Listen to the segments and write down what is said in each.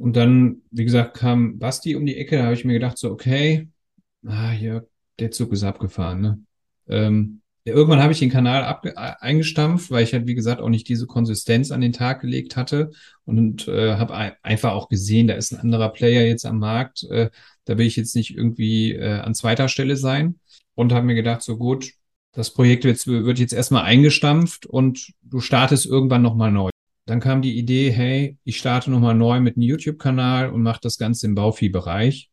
Und dann, wie gesagt, kam Basti um die Ecke, da habe ich mir gedacht, so, okay, ah, hier, der Zug ist abgefahren, ne? Ähm, irgendwann habe ich den Kanal abge eingestampft, weil ich halt, wie gesagt, auch nicht diese Konsistenz an den Tag gelegt hatte und äh, habe ein einfach auch gesehen, da ist ein anderer Player jetzt am Markt, äh, da will ich jetzt nicht irgendwie äh, an zweiter Stelle sein und habe mir gedacht, so gut, das Projekt wird, wird jetzt erstmal eingestampft und du startest irgendwann nochmal neu. Dann kam die Idee, hey, ich starte nochmal neu mit einem YouTube-Kanal und mache das Ganze im Bauviehbereich.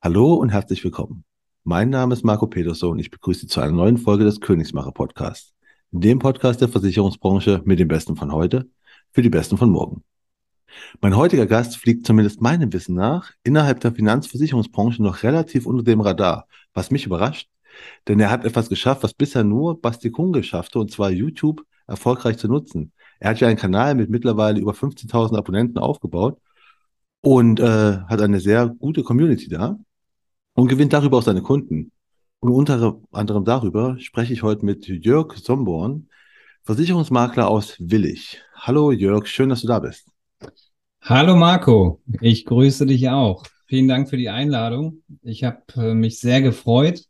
Hallo und herzlich willkommen. Mein Name ist Marco Peterson und ich begrüße Sie zu einer neuen Folge des Königsmacher Podcasts. Dem Podcast der Versicherungsbranche mit den Besten von heute für die Besten von morgen. Mein heutiger Gast fliegt zumindest meinem Wissen nach innerhalb der Finanzversicherungsbranche noch relativ unter dem Radar, was mich überrascht, denn er hat etwas geschafft, was bisher nur Basti Kunge schaffte, und zwar YouTube erfolgreich zu nutzen. Er hat ja einen Kanal mit mittlerweile über 15.000 Abonnenten aufgebaut und äh, hat eine sehr gute Community da und gewinnt darüber auch seine Kunden. Und unter anderem darüber spreche ich heute mit Jörg Somborn, Versicherungsmakler aus Willig. Hallo Jörg, schön, dass du da bist. Hallo Marco, ich grüße dich auch. Vielen Dank für die Einladung. Ich habe äh, mich sehr gefreut,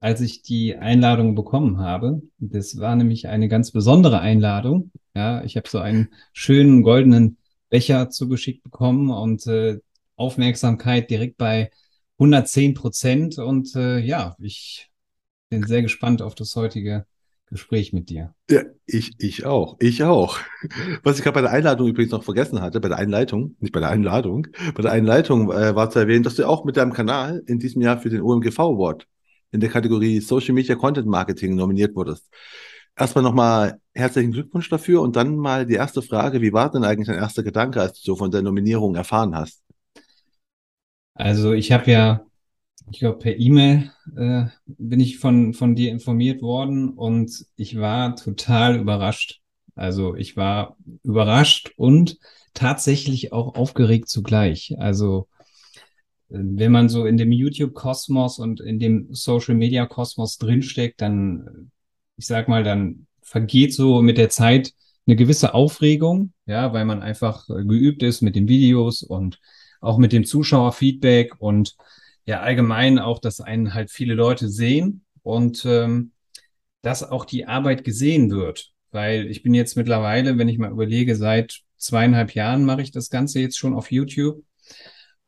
als ich die Einladung bekommen habe. Das war nämlich eine ganz besondere Einladung. Ja, ich habe so einen schönen goldenen Becher zugeschickt bekommen und äh, Aufmerksamkeit direkt bei 110 Prozent. Und äh, ja, ich bin sehr gespannt auf das heutige Gespräch mit dir. Ja, ich, ich auch. Ich auch. Was ich gerade bei der Einladung übrigens noch vergessen hatte, bei der Einleitung, nicht bei der Einladung, bei der Einleitung äh, war zu erwähnen, dass du auch mit deinem Kanal in diesem Jahr für den OMGV Award in der Kategorie Social Media Content Marketing nominiert wurdest. Erstmal nochmal herzlichen Glückwunsch dafür und dann mal die erste Frage, wie war denn eigentlich dein erster Gedanke, als du so von der Nominierung erfahren hast? Also ich habe ja ich glaube, per E-Mail äh, bin ich von, von dir informiert worden und ich war total überrascht. Also ich war überrascht und tatsächlich auch aufgeregt zugleich. Also wenn man so in dem YouTube-Kosmos und in dem Social-Media-Kosmos drinsteckt, dann, ich sag mal, dann vergeht so mit der Zeit eine gewisse Aufregung, ja, weil man einfach äh, geübt ist mit den Videos und auch mit dem Zuschauerfeedback und ja allgemein auch, dass einen halt viele Leute sehen und ähm, dass auch die Arbeit gesehen wird. Weil ich bin jetzt mittlerweile, wenn ich mal überlege, seit zweieinhalb Jahren mache ich das Ganze jetzt schon auf YouTube.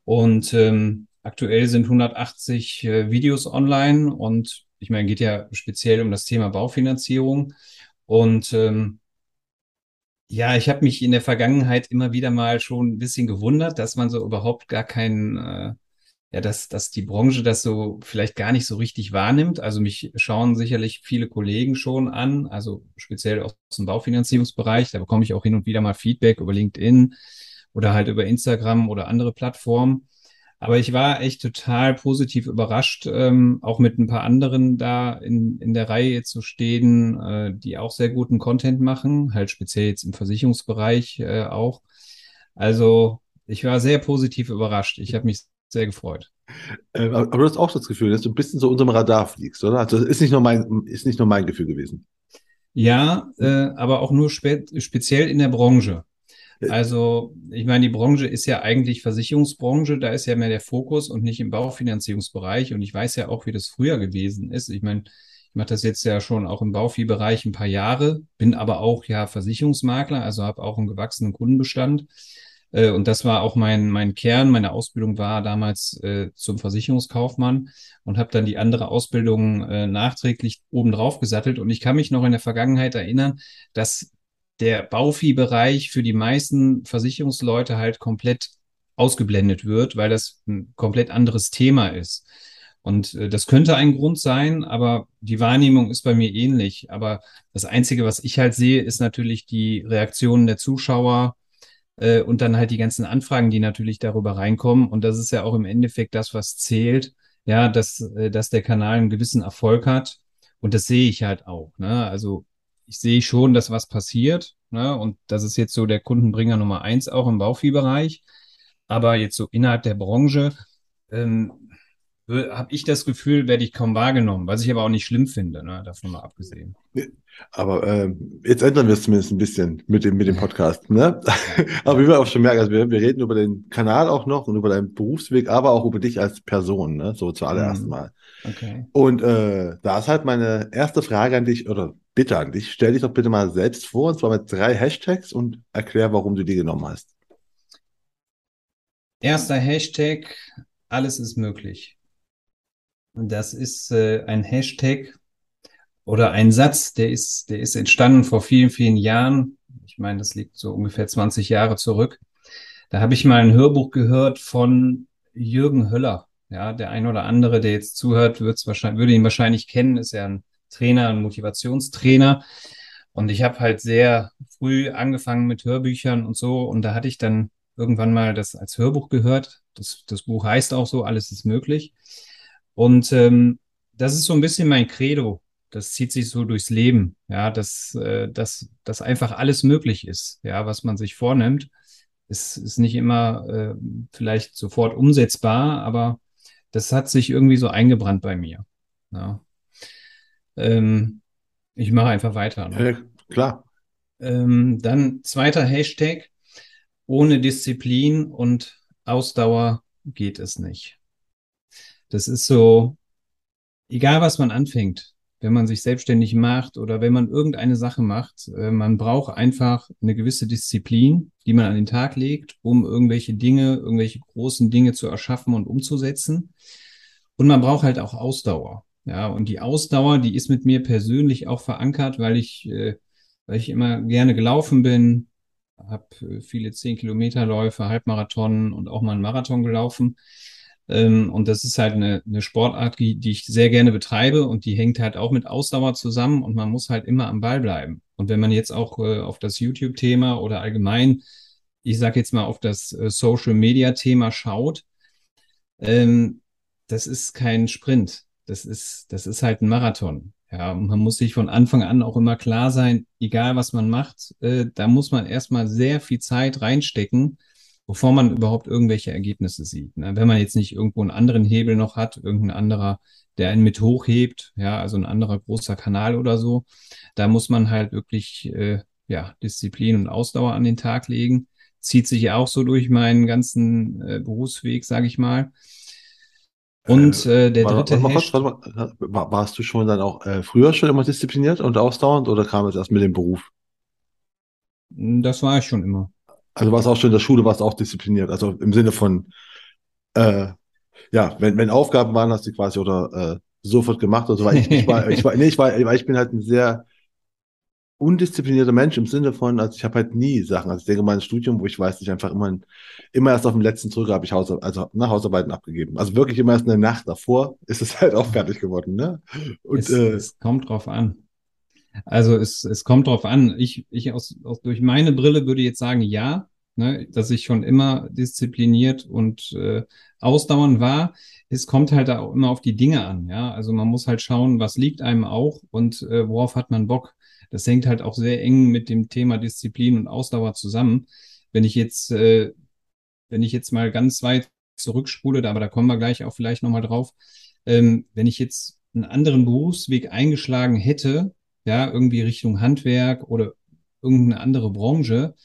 Und ähm, aktuell sind 180 äh, Videos online und ich meine, geht ja speziell um das Thema Baufinanzierung. Und ähm, ja, ich habe mich in der Vergangenheit immer wieder mal schon ein bisschen gewundert, dass man so überhaupt gar keinen äh, ja, dass, dass die Branche das so vielleicht gar nicht so richtig wahrnimmt. Also mich schauen sicherlich viele Kollegen schon an, also speziell aus dem Baufinanzierungsbereich. Da bekomme ich auch hin und wieder mal Feedback über LinkedIn oder halt über Instagram oder andere Plattformen. Aber ich war echt total positiv überrascht, ähm, auch mit ein paar anderen da in, in der Reihe zu stehen, äh, die auch sehr guten Content machen, halt speziell jetzt im Versicherungsbereich äh, auch. Also ich war sehr positiv überrascht. Ich habe mich sehr gefreut. Äh, aber du hast auch das Gefühl, dass du ein bisschen so unserem Radar fliegst, oder? Also ist nicht nur mein, ist nicht nur mein Gefühl gewesen. Ja, äh, aber auch nur spe speziell in der Branche. Also, ich meine, die Branche ist ja eigentlich Versicherungsbranche, da ist ja mehr der Fokus und nicht im Baufinanzierungsbereich. Und ich weiß ja auch, wie das früher gewesen ist. Ich meine, ich mache das jetzt ja schon auch im Bauviehbereich ein paar Jahre, bin aber auch ja Versicherungsmakler, also habe auch einen gewachsenen Kundenbestand. Äh, und das war auch mein, mein Kern. Meine Ausbildung war damals äh, zum Versicherungskaufmann und habe dann die andere Ausbildung äh, nachträglich obendrauf gesattelt. Und ich kann mich noch in der Vergangenheit erinnern, dass der Bauviehbereich für die meisten Versicherungsleute halt komplett ausgeblendet wird, weil das ein komplett anderes Thema ist. Und äh, das könnte ein Grund sein, aber die Wahrnehmung ist bei mir ähnlich. Aber das Einzige, was ich halt sehe, ist natürlich die Reaktionen der Zuschauer, äh, und dann halt die ganzen Anfragen, die natürlich darüber reinkommen. Und das ist ja auch im Endeffekt das, was zählt, ja, dass, äh, dass der Kanal einen gewissen Erfolg hat. Und das sehe ich halt auch. Ne? Also ich sehe schon, dass was passiert. Ne? Und das ist jetzt so der Kundenbringer Nummer eins auch im Bauviehbereich. Aber jetzt so innerhalb der Branche ähm, habe ich das Gefühl, werde ich kaum wahrgenommen, was ich aber auch nicht schlimm finde, ne, davon mal abgesehen. Aber ähm, jetzt ändern wir es zumindest ein bisschen mit dem, mit dem Podcast. Ne? aber wie wir auch schon merken, also wir, wir reden über den Kanal auch noch und über deinen Berufsweg, aber auch über dich als Person, ne? so zuallererst mhm. mal. Okay. Und äh, da ist halt meine erste Frage an dich oder Bitte an dich. Stell dich doch bitte mal selbst vor, und zwar mit drei Hashtags und erklär, warum du die genommen hast. Erster Hashtag, alles ist möglich. Das ist äh, ein Hashtag oder ein Satz, der ist, der ist entstanden vor vielen, vielen Jahren. Ich meine, das liegt so ungefähr 20 Jahre zurück. Da habe ich mal ein Hörbuch gehört von Jürgen Höller. Ja, der ein oder andere, der jetzt zuhört, wird's wahrscheinlich, würde ihn wahrscheinlich kennen, ist ja ein Trainer, ein Motivationstrainer. Und ich habe halt sehr früh angefangen mit Hörbüchern und so. Und da hatte ich dann irgendwann mal das als Hörbuch gehört. Das, das Buch heißt auch so, alles ist möglich. Und ähm, das ist so ein bisschen mein Credo. Das zieht sich so durchs Leben, ja, dass, äh, dass, dass einfach alles möglich ist, ja, was man sich vornimmt. Es ist nicht immer äh, vielleicht sofort umsetzbar, aber das hat sich irgendwie so eingebrannt bei mir. Ja. Ähm, ich mache einfach weiter. Ne? Ja, klar. Ähm, dann zweiter Hashtag. Ohne Disziplin und Ausdauer geht es nicht. Das ist so, egal was man anfängt, wenn man sich selbstständig macht oder wenn man irgendeine Sache macht, äh, man braucht einfach eine gewisse Disziplin, die man an den Tag legt, um irgendwelche Dinge, irgendwelche großen Dinge zu erschaffen und umzusetzen. Und man braucht halt auch Ausdauer. Ja, und die Ausdauer, die ist mit mir persönlich auch verankert, weil ich, äh, weil ich immer gerne gelaufen bin, habe äh, viele zehn Kilometerläufe, Halbmarathon und auch mal einen Marathon gelaufen. Ähm, und das ist halt eine, eine Sportart, die, die ich sehr gerne betreibe und die hängt halt auch mit Ausdauer zusammen und man muss halt immer am Ball bleiben. Und wenn man jetzt auch äh, auf das YouTube-Thema oder allgemein, ich sage jetzt mal auf das äh, Social-Media-Thema schaut, ähm, das ist kein Sprint. Das ist, das ist halt ein Marathon. Ja, und man muss sich von Anfang an auch immer klar sein, egal was man macht, äh, da muss man erstmal sehr viel Zeit reinstecken, bevor man überhaupt irgendwelche Ergebnisse sieht. Ne? Wenn man jetzt nicht irgendwo einen anderen Hebel noch hat, irgendein anderer, der einen mit hochhebt, ja, also ein anderer großer Kanal oder so, da muss man halt wirklich äh, ja, Disziplin und Ausdauer an den Tag legen. Zieht sich ja auch so durch meinen ganzen äh, Berufsweg, sage ich mal. Und äh, der dritte warte, mal kurz, warte mal, warst du schon dann auch äh, früher schon immer diszipliniert und ausdauernd oder kam es erst mit dem Beruf? Das war ich schon immer. Also warst auch schon in der Schule, warst auch diszipliniert. Also im Sinne von, äh, ja, wenn, wenn Aufgaben waren, hast du quasi oder äh, sofort gemacht oder so. Weil ich, ich war, ich war, nee, ich war, weil ich bin halt ein sehr undisziplinierter Mensch im Sinne von, also ich habe halt nie Sachen. Also ich denke mal ein Studium, wo ich weiß, ich einfach immer, immer erst auf dem letzten Zurück habe ich Haus, also nach Hausarbeiten abgegeben. Also wirklich immer erst eine Nacht davor ist es halt auch fertig geworden. Ne? Und, es, äh, es kommt drauf an. Also es, es kommt drauf an. Ich, ich aus, aus, durch meine Brille würde jetzt sagen, ja, ne, dass ich schon immer diszipliniert und äh, ausdauernd war. Es kommt halt auch immer auf die Dinge an, ja. Also man muss halt schauen, was liegt einem auch und äh, worauf hat man Bock. Das hängt halt auch sehr eng mit dem Thema Disziplin und Ausdauer zusammen. Wenn ich jetzt, äh, wenn ich jetzt mal ganz weit zurückspule, aber da kommen wir gleich auch vielleicht nochmal drauf, ähm, wenn ich jetzt einen anderen Berufsweg eingeschlagen hätte, ja, irgendwie Richtung Handwerk oder irgendeine andere Branche,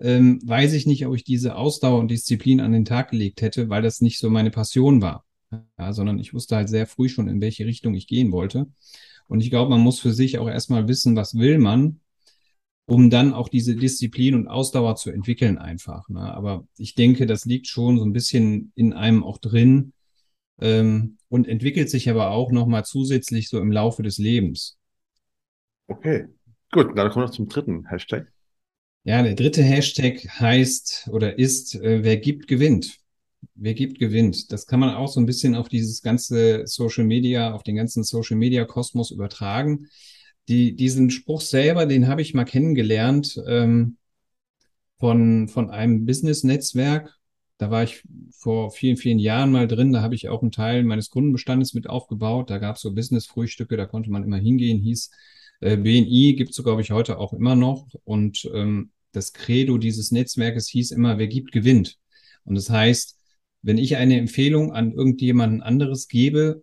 ähm, weiß ich nicht, ob ich diese Ausdauer und Disziplin an den Tag gelegt hätte, weil das nicht so meine Passion war. Ja, sondern ich wusste halt sehr früh schon, in welche Richtung ich gehen wollte. Und ich glaube, man muss für sich auch erstmal wissen, was will man, um dann auch diese Disziplin und Ausdauer zu entwickeln einfach. Ne? Aber ich denke, das liegt schon so ein bisschen in einem auch drin ähm, und entwickelt sich aber auch nochmal zusätzlich so im Laufe des Lebens. Okay, gut, dann kommen wir zum dritten Hashtag. Ja, der dritte Hashtag heißt oder ist, äh, wer gibt, gewinnt. Wer gibt, gewinnt. Das kann man auch so ein bisschen auf dieses ganze Social Media, auf den ganzen Social Media Kosmos übertragen. Die, diesen Spruch selber, den habe ich mal kennengelernt ähm, von, von einem Business-Netzwerk. Da war ich vor vielen, vielen Jahren mal drin. Da habe ich auch einen Teil meines Kundenbestandes mit aufgebaut. Da gab es so Business-Frühstücke, da konnte man immer hingehen, hieß äh, BNI gibt es, glaube ich, heute auch immer noch. Und ähm, das Credo dieses Netzwerkes hieß immer, wer gibt, gewinnt. Und das heißt, wenn ich eine Empfehlung an irgendjemanden anderes gebe,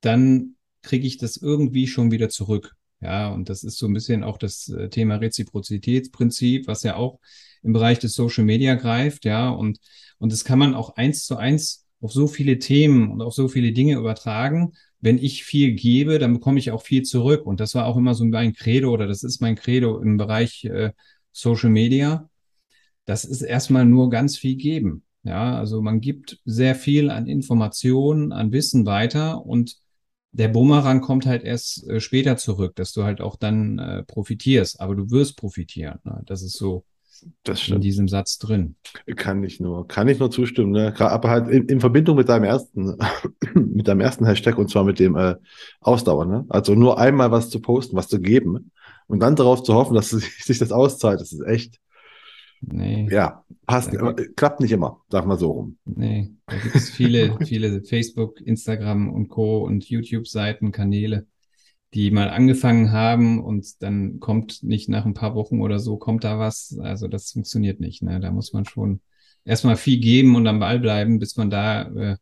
dann kriege ich das irgendwie schon wieder zurück. Ja, und das ist so ein bisschen auch das äh, Thema Reziprozitätsprinzip, was ja auch im Bereich des Social Media greift. Ja, und, und das kann man auch eins zu eins auf so viele Themen und auf so viele Dinge übertragen. Wenn ich viel gebe, dann bekomme ich auch viel zurück. Und das war auch immer so mein Credo oder das ist mein Credo im Bereich äh, Social Media. Das ist erstmal nur ganz viel geben. Ja, also man gibt sehr viel an Informationen, an Wissen weiter und der Bumerang kommt halt erst äh, später zurück, dass du halt auch dann äh, profitierst. Aber du wirst profitieren. Ne? Das ist so das in diesem Satz drin. Kann ich nur, kann ich nur zustimmen. Ne? Aber halt in, in, Verbindung mit deinem ersten, mit deinem ersten Hashtag und zwar mit dem äh, Ausdauer. Ne? Also nur einmal was zu posten, was zu geben und dann darauf zu hoffen, dass sich das auszahlt. Das ist echt. Nee. Ja, passt, klappt nicht immer, sag mal so rum. Nee, da gibt es viele, viele Facebook, Instagram und Co. und YouTube-Seiten, Kanäle die mal angefangen haben und dann kommt nicht nach ein paar Wochen oder so, kommt da was. Also das funktioniert nicht. Ne? Da muss man schon erstmal viel geben und am Ball bleiben, bis man da äh,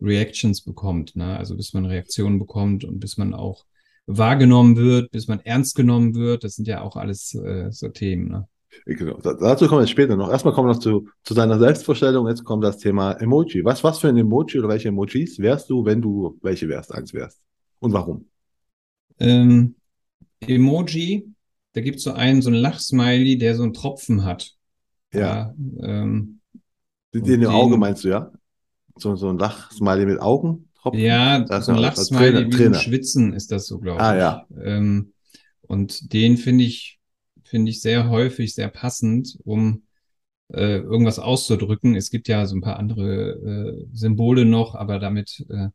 Reactions bekommt. Ne? Also bis man Reaktionen bekommt und bis man auch wahrgenommen wird, bis man ernst genommen wird. Das sind ja auch alles äh, so Themen. Ne? Genau. Dazu kommen wir später noch. Erstmal kommen wir noch zu, zu deiner Selbstvorstellung. Jetzt kommt das Thema Emoji. Was, was für ein Emoji oder welche Emojis wärst du, wenn du welche wärst, eins wärst? Und warum? Ähm, Emoji, da gibt es so einen, so einen Lachsmiley, der so einen Tropfen hat. Ja. ja ähm, den, den im Auge meinst du, ja? So, so ein Lachsmiley mit Augen? Tropfen? Ja, das so ein Lachsmiley Trainer, wie Trainer. so Schwitzen ist das so, glaube ah, ich. Ah, ja. Ähm, und den finde ich, finde ich sehr häufig sehr passend, um äh, irgendwas auszudrücken. Es gibt ja so ein paar andere äh, Symbole noch, aber damit äh,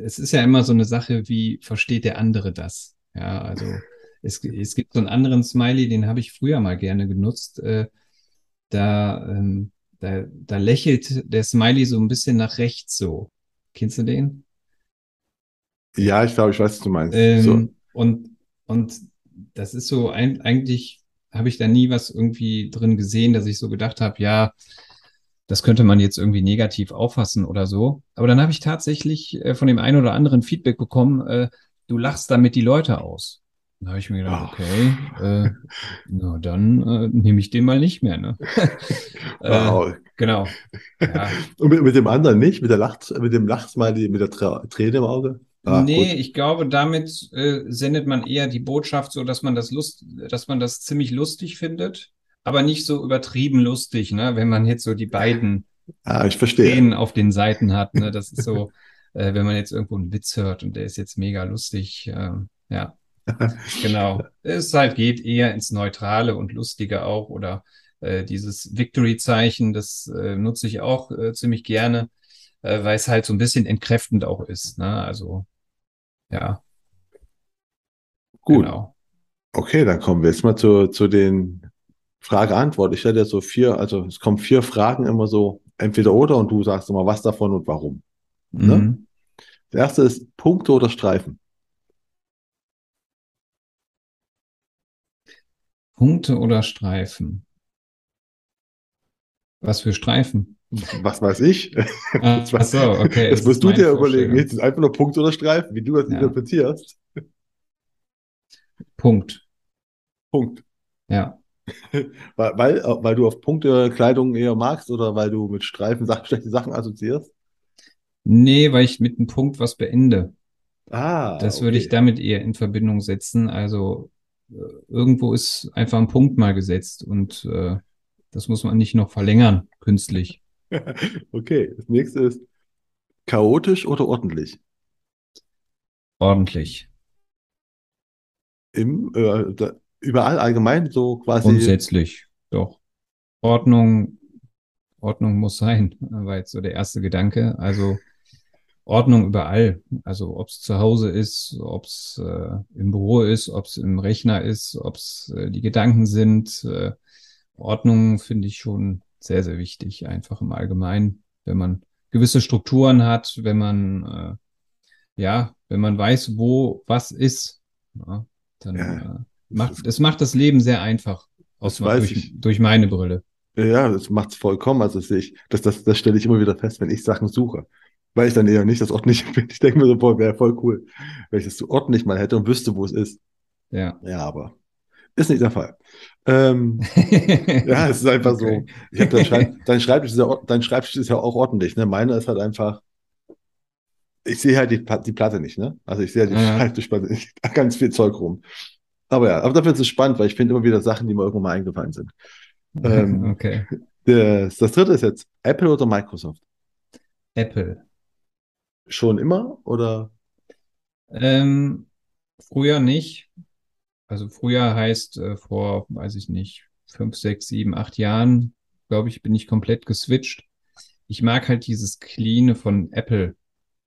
es ist ja immer so eine Sache, wie versteht der andere das? Ja, also es, es gibt so einen anderen Smiley, den habe ich früher mal gerne genutzt. Äh, da, ähm, da, da lächelt der Smiley so ein bisschen nach rechts so. Kennst du den? Ja, ich glaube, ich weiß, was du meinst. Ähm, so. Und, und das ist so, ein, eigentlich habe ich da nie was irgendwie drin gesehen, dass ich so gedacht habe, ja, das könnte man jetzt irgendwie negativ auffassen oder so. Aber dann habe ich tatsächlich äh, von dem einen oder anderen Feedback bekommen, äh, du lachst damit die Leute aus. Da habe ich mir gedacht, oh. okay, äh, na dann äh, nehme ich den mal nicht mehr. Ne? Äh, wow. genau. Ja. Und mit, mit, dem anderen nicht? Mit der Lacht, mit dem Lachsmiley, mit der Tra Träne im Auge? Ah, nee, gut. ich glaube, damit äh, sendet man eher die Botschaft so, dass man das Lust, dass man das ziemlich lustig findet aber nicht so übertrieben lustig, ne? Wenn man jetzt so die beiden ah, ich verstehe. Auf den Seiten hat, ne? Das ist so, äh, wenn man jetzt irgendwo einen Witz hört und der ist jetzt mega lustig, äh, ja. genau. Es halt geht eher ins Neutrale und Lustige auch oder äh, dieses Victory-Zeichen, das äh, nutze ich auch äh, ziemlich gerne, äh, weil es halt so ein bisschen entkräftend auch ist. Ne? Also, ja. Gut. Genau. Okay, dann kommen wir jetzt mal zu, zu den Frage-Antwort. Ich stelle dir so vier, also es kommen vier Fragen immer so, entweder oder und du sagst immer was davon und warum. Ne? Mhm. Ne? Der erste ist Punkte oder Streifen. Punkte oder Streifen? Was für Streifen? Was weiß ich? Ah, ach so, okay. Das musst du dir überlegen. Jetzt ist einfach nur Punkt oder Streifen, wie du das ja. interpretierst. Punkt. Punkt. Ja. weil, weil, äh, weil du auf Punktekleidung eher magst oder weil du mit Streifen Sachen, schlechte Sachen assoziierst? Nee, weil ich mit einem Punkt was beende. Ah. Das okay. würde ich damit eher in Verbindung setzen. Also äh, irgendwo ist einfach ein Punkt mal gesetzt und äh, das muss man nicht noch verlängern, künstlich. okay, das nächste ist chaotisch oder ordentlich? Ordentlich. Im, äh, da, überall allgemein so quasi. Grundsätzlich, doch. Ordnung, Ordnung muss sein, war jetzt so der erste Gedanke. Also Ordnung überall. Also ob es zu Hause ist, ob es äh, im Büro ist, ob es im Rechner ist, ob es äh, die Gedanken sind. Äh, Ordnung finde ich schon sehr, sehr wichtig, einfach im Allgemeinen, wenn man gewisse Strukturen hat, wenn man äh, ja, wenn man weiß, wo was ist, ja, dann ja. Macht, es macht das Leben sehr einfach. Aus, durch, durch meine Brille. Ja, das macht es vollkommen. Also sehe ich, das, das, das stelle ich immer wieder fest, wenn ich Sachen suche. Weil ich dann eher nicht das ordentlich bin. Ich denke mir so, boah, wäre voll cool, wenn ich das so ordentlich mal hätte und wüsste, wo es ist. Ja. Ja, aber ist nicht der Fall. Ähm, ja, es ist einfach Okay. so. Ich dein, Schreib, dein Schreibtisch ist ja, dein Schreibtisch ist ja auch ordentlich, ne? Meiner ist halt einfach, ich sehe halt die, die Platte nicht, ne? Also ich sehe halt die Ja. Schreibtischplatte nicht. Da ganz viel Zeug rum. Aber ja, aber dafür ist es spannend, weil ich finde immer wieder Sachen, die mir irgendwann mal eingefallen sind. Ähm, Okay. Das, das dritte ist jetzt Apple oder Microsoft? Apple. Schon immer oder? Ähm, früher nicht. Also früher heißt äh, vor, weiß ich nicht, fünf, sechs, sieben, acht Jahren, glaube ich, bin ich komplett geswitcht. Ich mag halt dieses Cleane von Apple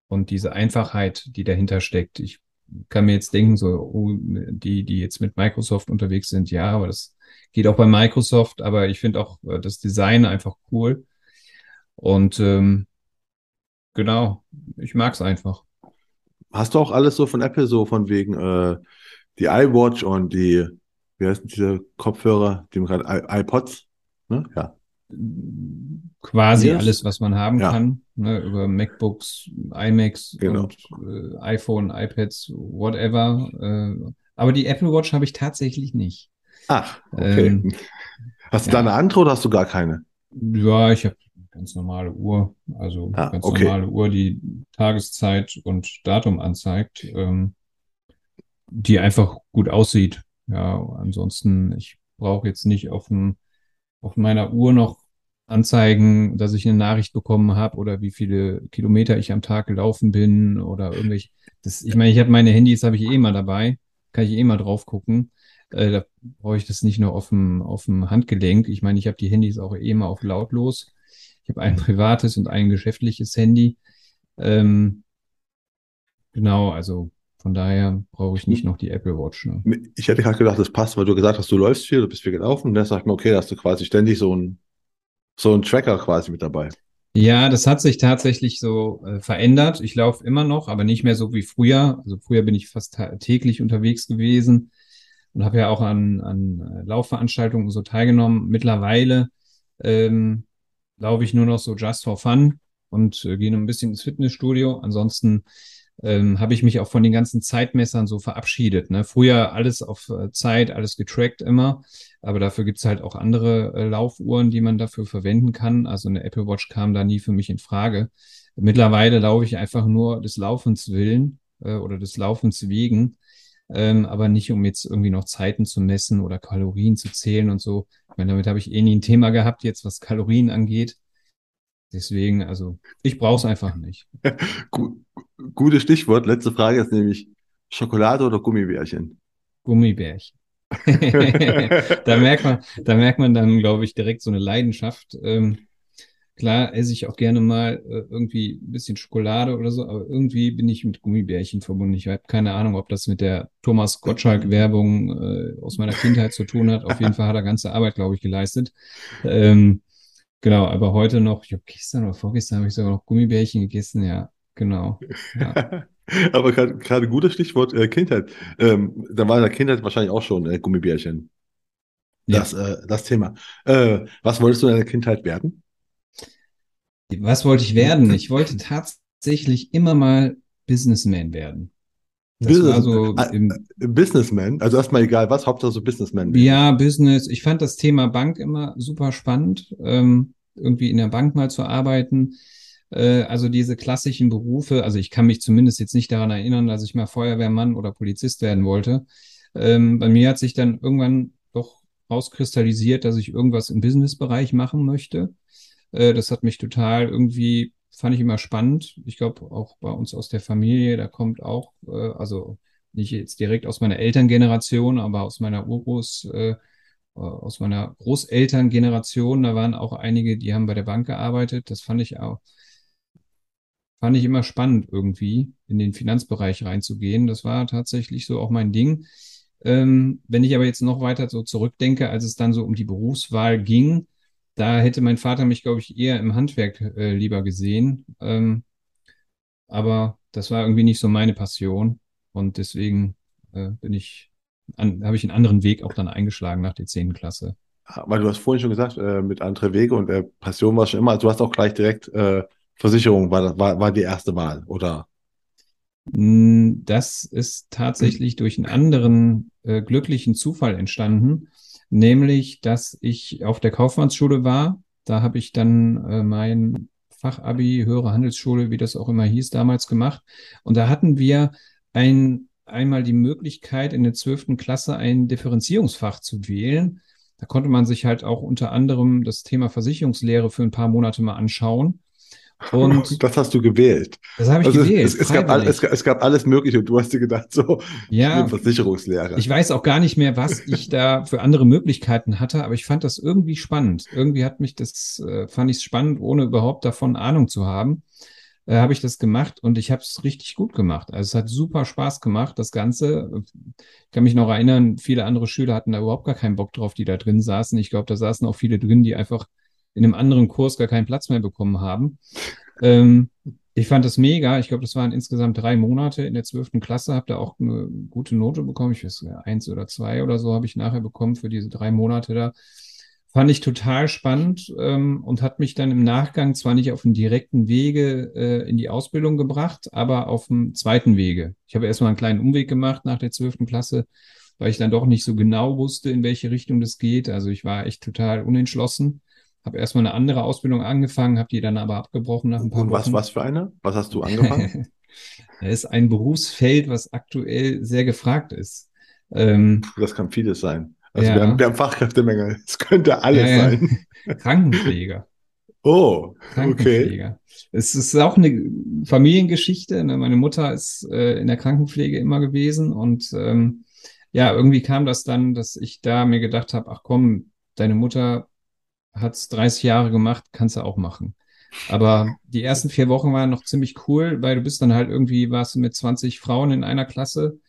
und diese Einfachheit, die dahinter steckt. Ich kann mir jetzt denken, so, oh, die, die jetzt mit Microsoft unterwegs sind, ja, aber das geht auch bei Microsoft, aber ich finde auch äh, das Design einfach cool. Und ähm, genau, ich mag es einfach. Hast du auch alles so von Apple, so von wegen äh, die iWatch und die, wie heißen diese Kopfhörer, die gerade, iPods? Ne? Ja. Quasi Yes. alles, was man haben Ja. kann, ne, über MacBooks, iMacs Genau. und äh, iPhone, iPads, whatever. Äh, aber die Apple Watch habe ich tatsächlich nicht. Ach, okay. Ähm, Hast du ja. da eine andere oder hast du gar keine? Ja, ich habe ganz normale Uhr, also Ah, ganz okay. normale Uhr, die Tageszeit und Datum anzeigt, ähm, die einfach gut aussieht. Ja, ansonsten, ich brauche jetzt nicht auf dem, auf meiner Uhr noch anzeigen, dass ich eine Nachricht bekommen habe oder wie viele Kilometer ich am Tag gelaufen bin oder irgendwelche. Das, ich meine, ich habe meine Handys, habe ich eh mal dabei, kann ich eh mal drauf gucken. Äh, da brauche ich das nicht nur auf dem, auf dem Handgelenk. Ich meine, ich habe die Handys auch eh mal auf lautlos. Ich habe ein privates und ein geschäftliches Handy. Ähm, genau, also von daher brauche ich nicht noch die Apple Watch. Ne? Ich hätte gerade gedacht, das passt, weil du gesagt hast, du läufst viel, du bist viel gelaufen. Und dann sag ich mir, okay, da hast du quasi ständig so ein, so ein Tracker quasi mit dabei. Ja, das hat sich tatsächlich so äh, verändert. Ich laufe immer noch, aber nicht mehr so wie früher. Also früher bin ich fast täglich unterwegs gewesen und habe ja auch an, an äh, Laufveranstaltungen so teilgenommen. Mittlerweile ähm, laufe ich nur noch so just for fun und äh, gehe noch ein bisschen ins Fitnessstudio. Ansonsten ähm, habe ich mich auch von den ganzen Zeitmessern so verabschiedet. Ne? Früher alles auf äh, Zeit, alles getrackt immer, aber dafür gibt's halt auch andere äh, Laufuhren, die man dafür verwenden kann. Also eine Apple Watch kam da nie für mich in Frage. Mittlerweile laufe ich einfach nur des Laufens willen äh, oder des Laufens wegen, ähm, aber nicht um jetzt irgendwie noch Zeiten zu messen oder Kalorien zu zählen und so. Ich meine, damit habe ich eh nie ein Thema gehabt, jetzt was Kalorien angeht. Deswegen, also ich brauche es einfach nicht. Gu gutes Stichwort. Letzte Frage ist nämlich Schokolade oder Gummibärchen? Gummibärchen. da merkt man, da merkt man dann, glaube ich, direkt so eine Leidenschaft. Ähm, klar esse ich auch gerne mal äh, irgendwie ein bisschen Schokolade oder so, aber irgendwie bin ich mit Gummibärchen verbunden. Ich habe keine Ahnung, ob das mit der Thomas Gottschalk-Werbung äh, aus meiner Kindheit zu tun hat. Auf jeden Fall hat er ganze Arbeit, glaube ich, geleistet. Ähm, genau, aber heute noch, ich habe gestern oder vorgestern habe ich sogar noch Gummibärchen gegessen, ja, genau. Ja. Aber gerade gerade gutes Stichwort äh, Kindheit. Ähm, da war in der Kindheit wahrscheinlich auch schon äh, Gummibärchen. Ja. Das, äh, das Thema. Äh, was wolltest du in deiner Kindheit werden? Was wollte ich werden? Ich wollte tatsächlich immer mal Businessman werden. War so im, äh, Businessman, also erstmal egal was, Hauptsache so Businessman. ja, Business. Ich fand das Thema Bank immer super spannend, ähm, irgendwie in der Bank mal zu arbeiten. Äh, also diese klassischen Berufe, also ich kann mich zumindest jetzt nicht daran erinnern, dass ich mal Feuerwehrmann oder Polizist werden wollte. Ähm, bei mir hat sich dann irgendwann doch rauskristallisiert, dass ich irgendwas im Businessbereich machen möchte. Äh, das hat mich total irgendwie, fand ich immer spannend. Ich glaube, auch bei uns aus der Familie, da kommt auch, äh, also nicht jetzt direkt aus meiner Elterngeneration, aber aus meiner Urgroß, äh, aus meiner Großelterngeneration, da waren auch einige, die haben bei der Bank gearbeitet. Das fand ich auch, fand ich immer spannend irgendwie, in den Finanzbereich reinzugehen. Das war tatsächlich so auch mein Ding. Ähm, wenn ich aber jetzt noch weiter so zurückdenke, als es dann so um die Berufswahl ging, da hätte mein Vater mich, glaube ich, eher im Handwerk äh, lieber gesehen. Ähm, aber das war irgendwie nicht so meine Passion. Und deswegen äh, bin ich, habe ich einen anderen Weg auch dann eingeschlagen nach der zehnten Klasse. Weil du hast vorhin schon gesagt, äh, mit andere Wege und äh, Passion war schon immer, also du hast auch gleich direkt äh, Versicherung, war, war, war die erste Wahl, oder? Hm, das ist tatsächlich durch einen anderen äh, glücklichen Zufall entstanden, nämlich, dass ich auf der Kaufmannsschule war. Da habe ich dann äh, mein Fachabi, höhere Handelsschule, wie das auch immer hieß, damals gemacht. Und da hatten wir ein, einmal die Möglichkeit, in der zwölften Klasse ein Differenzierungsfach zu wählen. Da konnte man sich halt auch unter anderem das Thema Versicherungslehre für ein paar Monate mal anschauen. Und das hast du gewählt. Das habe ich also gewählt. Es, es, gab all, es, gab alles Mögliche und du hast dir gedacht, so, ja, Versicherungslehre. Ich weiß auch gar nicht mehr, was ich da für andere Möglichkeiten hatte, aber ich fand das irgendwie spannend. Irgendwie hat mich das, äh, fand ich es spannend, ohne überhaupt davon Ahnung zu haben. Äh, habe ich das gemacht und ich habe es richtig gut gemacht. Also es hat super Spaß gemacht, das Ganze. Ich kann mich noch erinnern, viele andere Schüler hatten da überhaupt gar keinen Bock drauf, die da drin saßen. Ich glaube, da saßen auch viele drin, die einfach in einem anderen Kurs gar keinen Platz mehr bekommen haben. Ähm, ich fand das mega. Ich glaube, das waren insgesamt drei Monate in der zwölften Klasse. Habe da auch eine gute Note bekommen. Ich weiß, eins oder zwei oder so habe ich nachher bekommen für diese drei Monate da. Fand ich total spannend ähm, und hat mich dann im Nachgang zwar nicht auf dem direkten Wege äh, in die Ausbildung gebracht, aber auf dem zweiten Wege. Ich habe erstmal einen kleinen Umweg gemacht nach der zwölften Klasse, weil ich dann doch nicht so genau wusste, in welche Richtung das geht. Also ich war echt total unentschlossen habe erstmal eine andere Ausbildung angefangen, habe die dann aber abgebrochen nach ein paar Und was, Wochen. was für eine? Was hast du angefangen? das ist ein Berufsfeld, was aktuell sehr gefragt ist. Ähm, das kann vieles sein. Also ja. wir, haben, wir haben Fachkräftemangel. Es könnte alles äh, sein. Krankenpfleger. Oh, Krankenpfleger. Okay. Es ist auch eine Familiengeschichte. Ne? Meine Mutter ist äh, in der Krankenpflege immer gewesen und ähm, ja, irgendwie kam das dann, dass ich da mir gedacht habe, ach komm, deine Mutter hat es 30 Jahre gemacht, kannst du auch machen. Aber die ersten vier Wochen waren noch ziemlich cool, weil du bist dann halt irgendwie, warst du mit 20 Frauen in einer Klasse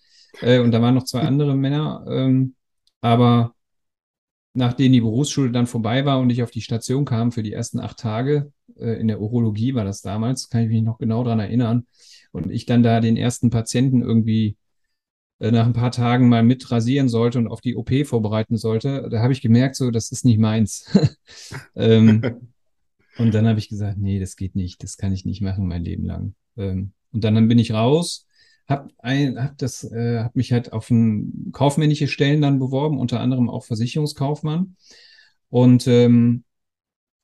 äh, und da waren noch zwei andere Männer. Ähm, aber nachdem die Berufsschule dann vorbei war und ich auf die Station kam für die ersten acht Tage, äh, in der Urologie war das damals, kann ich mich noch genau dran erinnern, und ich dann da den ersten Patienten irgendwie nach ein paar Tagen mal mit rasieren sollte und auf die OP vorbereiten sollte, da habe ich gemerkt, so, das ist nicht meins. ähm, und dann habe ich gesagt, nee, das geht nicht, das kann ich nicht machen mein Leben lang. Ähm, und dann, dann bin ich raus, habe hab das, äh, hab mich halt auf ein, kaufmännische Stellen dann beworben, unter anderem auch Versicherungskaufmann und ähm,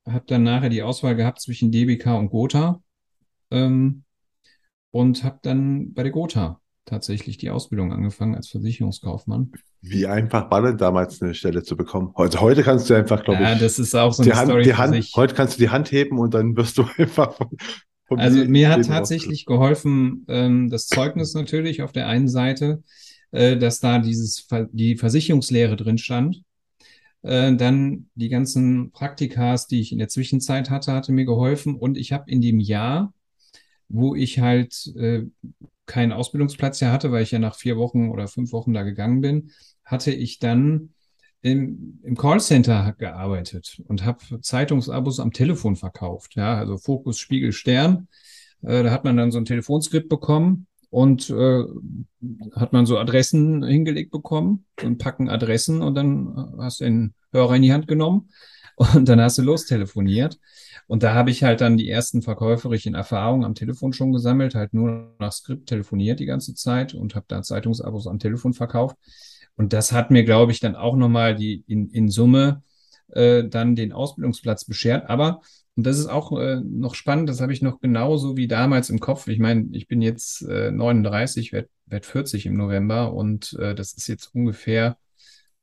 habe dann nachher die Auswahl gehabt zwischen DBK und Gotha ähm, und habe dann bei der Gotha tatsächlich die Ausbildung angefangen als Versicherungskaufmann. Wie einfach war denn damals eine Stelle zu bekommen? Also heute kannst du einfach, glaube ja, ich. das ist auch so eine Hand, Story die Hand, Heute kannst du die Hand heben und dann wirst du einfach von, von Also mir hat tatsächlich geholfen, ähm, das Zeugnis natürlich auf der einen Seite, äh, dass da dieses, die Versicherungslehre drin stand. Äh, dann die ganzen Praktikas, die ich in der Zwischenzeit hatte, hatte mir geholfen. Und ich habe in dem Jahr, wo ich halt äh, keinen Ausbildungsplatz ja hatte, weil ich ja nach vier Wochen oder fünf Wochen da gegangen bin, hatte ich dann im, im Callcenter gearbeitet und habe Zeitungsabos am Telefon verkauft. Ja, also Fokus, Spiegel, Stern. Äh, da hat man dann so ein Telefonskript bekommen und äh, hat man so Adressen hingelegt bekommen, ein Packen Adressen und dann hast du den Hörer in die Hand genommen und dann hast du lostelefoniert. Und da habe ich halt dann die ersten verkäuferischen Erfahrungen am Telefon schon gesammelt, halt nur nach Skript telefoniert die ganze Zeit und habe da Zeitungsabos am Telefon verkauft. Und das hat mir, glaube ich, dann auch nochmal die in, in Summe äh, dann den Ausbildungsplatz beschert. Aber, und das ist auch äh, noch spannend, das habe ich noch genauso wie damals im Kopf. Ich meine, ich bin jetzt äh, 39, werde werd 40 im November und äh, das ist jetzt ungefähr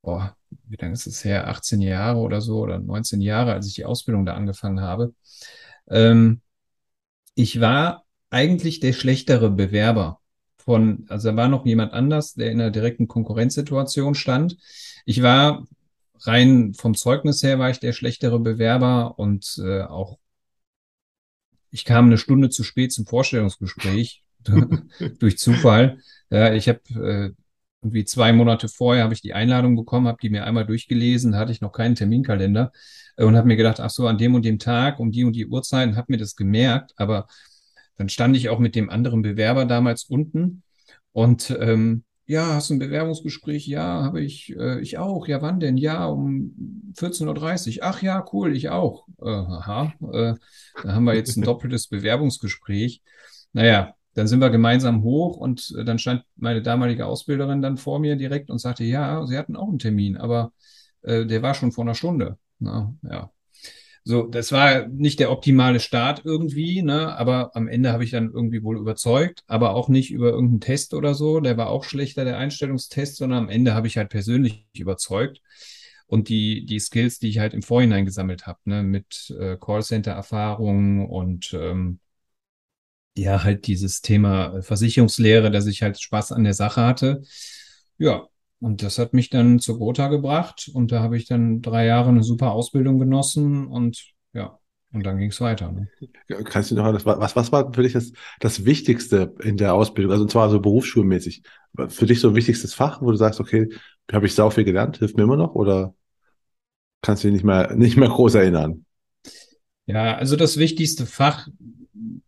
boah, wie lange ist es her? 18 Jahre oder so oder 19 Jahre, als ich die Ausbildung da angefangen habe. Ähm, ich war eigentlich der schlechtere Bewerber von, also da war noch jemand anders, der in einer direkten Konkurrenzsituation stand. Ich war rein vom Zeugnis her war ich der schlechtere Bewerber und äh, auch ich kam eine Stunde zu spät zum Vorstellungsgespräch durch Zufall. Ja, ich habe äh, irgendwie zwei Monate vorher habe ich die Einladung bekommen, habe die mir einmal durchgelesen, hatte ich noch keinen Terminkalender äh, und habe mir gedacht, ach so, an dem und dem Tag, um die und die Uhrzeit, habe mir das gemerkt, aber dann stand ich auch mit dem anderen Bewerber damals unten und ähm, ja, hast du ein Bewerbungsgespräch? Ja, habe ich. Äh, ich auch. Ja, wann denn? Ja, um 14.30 Uhr. Ach ja, cool, ich auch. Äh, aha. Äh, da haben wir jetzt ein doppeltes Bewerbungsgespräch. Naja, dann sind wir gemeinsam hoch und äh, dann stand meine damalige Ausbilderin dann vor mir direkt und sagte, ja, sie hatten auch einen Termin, aber äh, der war schon vor einer Stunde. Na, ja. So, das war nicht der optimale Start irgendwie, ne? aber am Ende habe ich dann irgendwie wohl überzeugt, aber auch nicht über irgendeinen Test oder so. Der war auch schlechter, der Einstellungstest, sondern am Ende habe ich halt persönlich überzeugt. Und die, die Skills, die ich halt im Vorhinein gesammelt habe, ne, mit äh, Callcenter-Erfahrungen und ähm, ja, halt dieses Thema Versicherungslehre, dass ich halt Spaß an der Sache hatte. Ja, und das hat mich dann zur Gotha gebracht und da habe ich dann drei Jahre eine super Ausbildung genossen und ja, und dann ging es weiter. Ne? Kannst du noch, was, was war für dich das, das Wichtigste in der Ausbildung, also und zwar so berufsschulmäßig, für dich so ein wichtigstes Fach, wo du sagst, okay, habe ich sau viel gelernt, hilft mir immer noch oder kannst du dich nicht mehr, nicht mehr groß erinnern? Ja, also das wichtigste Fach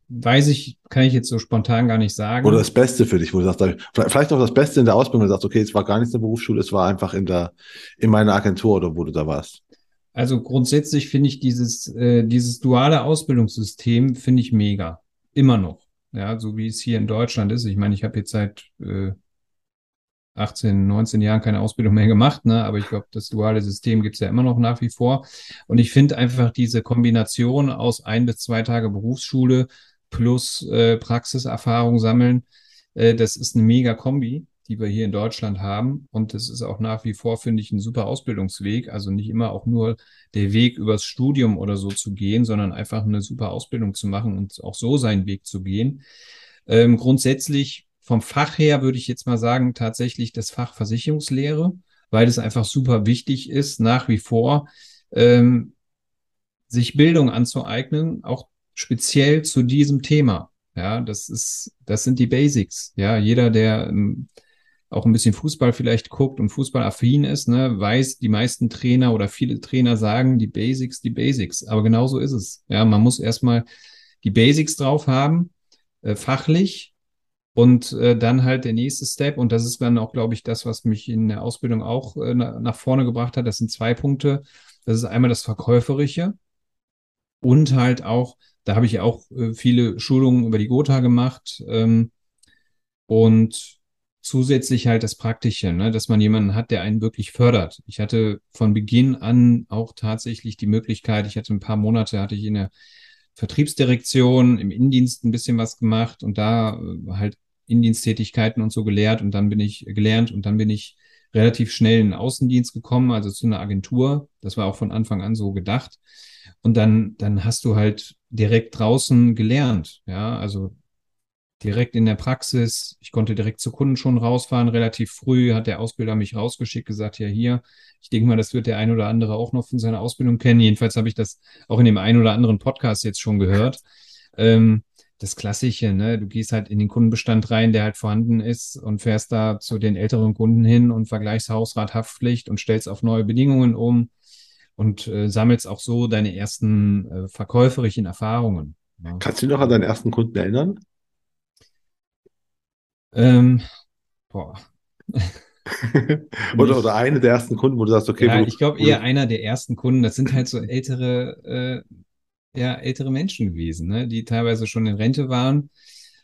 weiß ich, kann ich jetzt so spontan gar nicht sagen. Oder das Beste für dich, wo du sagst, vielleicht auch das Beste in der Ausbildung, wo du sagst, okay, es war gar nicht in der Berufsschule, es war einfach in der, in meiner Agentur oder wo du da warst. Also grundsätzlich finde ich dieses, äh, dieses duale Ausbildungssystem finde ich mega. Immer noch. Ja, so wie es hier in Deutschland ist. Ich meine, ich habe jetzt seit äh, 18, 19 Jahren keine Ausbildung mehr gemacht, ne? aber ich glaube, das duale System gibt es ja immer noch nach wie vor. Und ich finde einfach diese Kombination aus ein bis zwei Tage Berufsschule plus äh, Praxiserfahrung sammeln. Äh, das ist eine mega Kombi, die wir hier in Deutschland haben. Und das ist auch nach wie vor, finde ich, ein super Ausbildungsweg. Also nicht immer auch nur der Weg übers Studium oder so zu gehen, sondern einfach eine super Ausbildung zu machen und auch so seinen Weg zu gehen. Ähm, grundsätzlich vom Fach her würde ich jetzt mal sagen, tatsächlich das Fach Versicherungslehre, weil es einfach super wichtig ist, nach wie vor ähm, sich Bildung anzueignen, auch speziell zu diesem Thema. Ja, das ist, das sind die Basics. Ja, jeder, der ähm, auch ein bisschen Fußball vielleicht guckt und fußballaffin ist, ne, weiß, die meisten Trainer oder viele Trainer sagen, die Basics, die Basics. Aber genauso ist es. Ja, man muss erstmal die Basics drauf haben, äh, fachlich, und äh, dann halt der nächste Step, und das ist dann auch, glaube ich, das, was mich in der Ausbildung auch äh, nach vorne gebracht hat. Das sind zwei Punkte. Das ist einmal das Verkäuferische und halt auch da habe ich auch äh, viele Schulungen über die Gotha gemacht ähm, und zusätzlich halt das Praktische, ne, dass man jemanden hat, der einen wirklich fördert. Ich hatte von Beginn an auch tatsächlich die Möglichkeit, ich hatte ein paar Monate, hatte ich in der Vertriebsdirektion im Innendienst ein bisschen was gemacht und da äh, halt Indiensttätigkeiten und so gelehrt und dann bin ich gelernt und dann bin ich relativ schnell in den Außendienst gekommen, also zu einer Agentur. Das war auch von Anfang an so gedacht. Und dann, dann hast du halt direkt draußen gelernt. Ja, also direkt in der Praxis. Ich konnte direkt zu Kunden schon rausfahren. Relativ früh hat der Ausbilder mich rausgeschickt, gesagt, ja hier, ich denke mal, das wird der ein oder andere auch noch von seiner Ausbildung kennen. Jedenfalls habe ich das auch in dem einen oder anderen Podcast jetzt schon gehört. Ähm, das Klassische, ne? Du gehst halt in den Kundenbestand rein, der halt vorhanden ist und fährst da zu den älteren Kunden hin und vergleichst Hausrat, Haftpflicht und stellst auf neue Bedingungen um und äh, sammelst auch so deine ersten äh, verkäuferischen Erfahrungen. Ja. Kannst du dich noch an deinen ersten Kunden erinnern? Ähm, boah. oder, oder eine der ersten Kunden, wo du sagst, okay. Ja, du, ich glaube eher einer der ersten Kunden. Das sind halt so ältere, äh, ja, ältere Menschen gewesen, ne? die teilweise schon in Rente waren.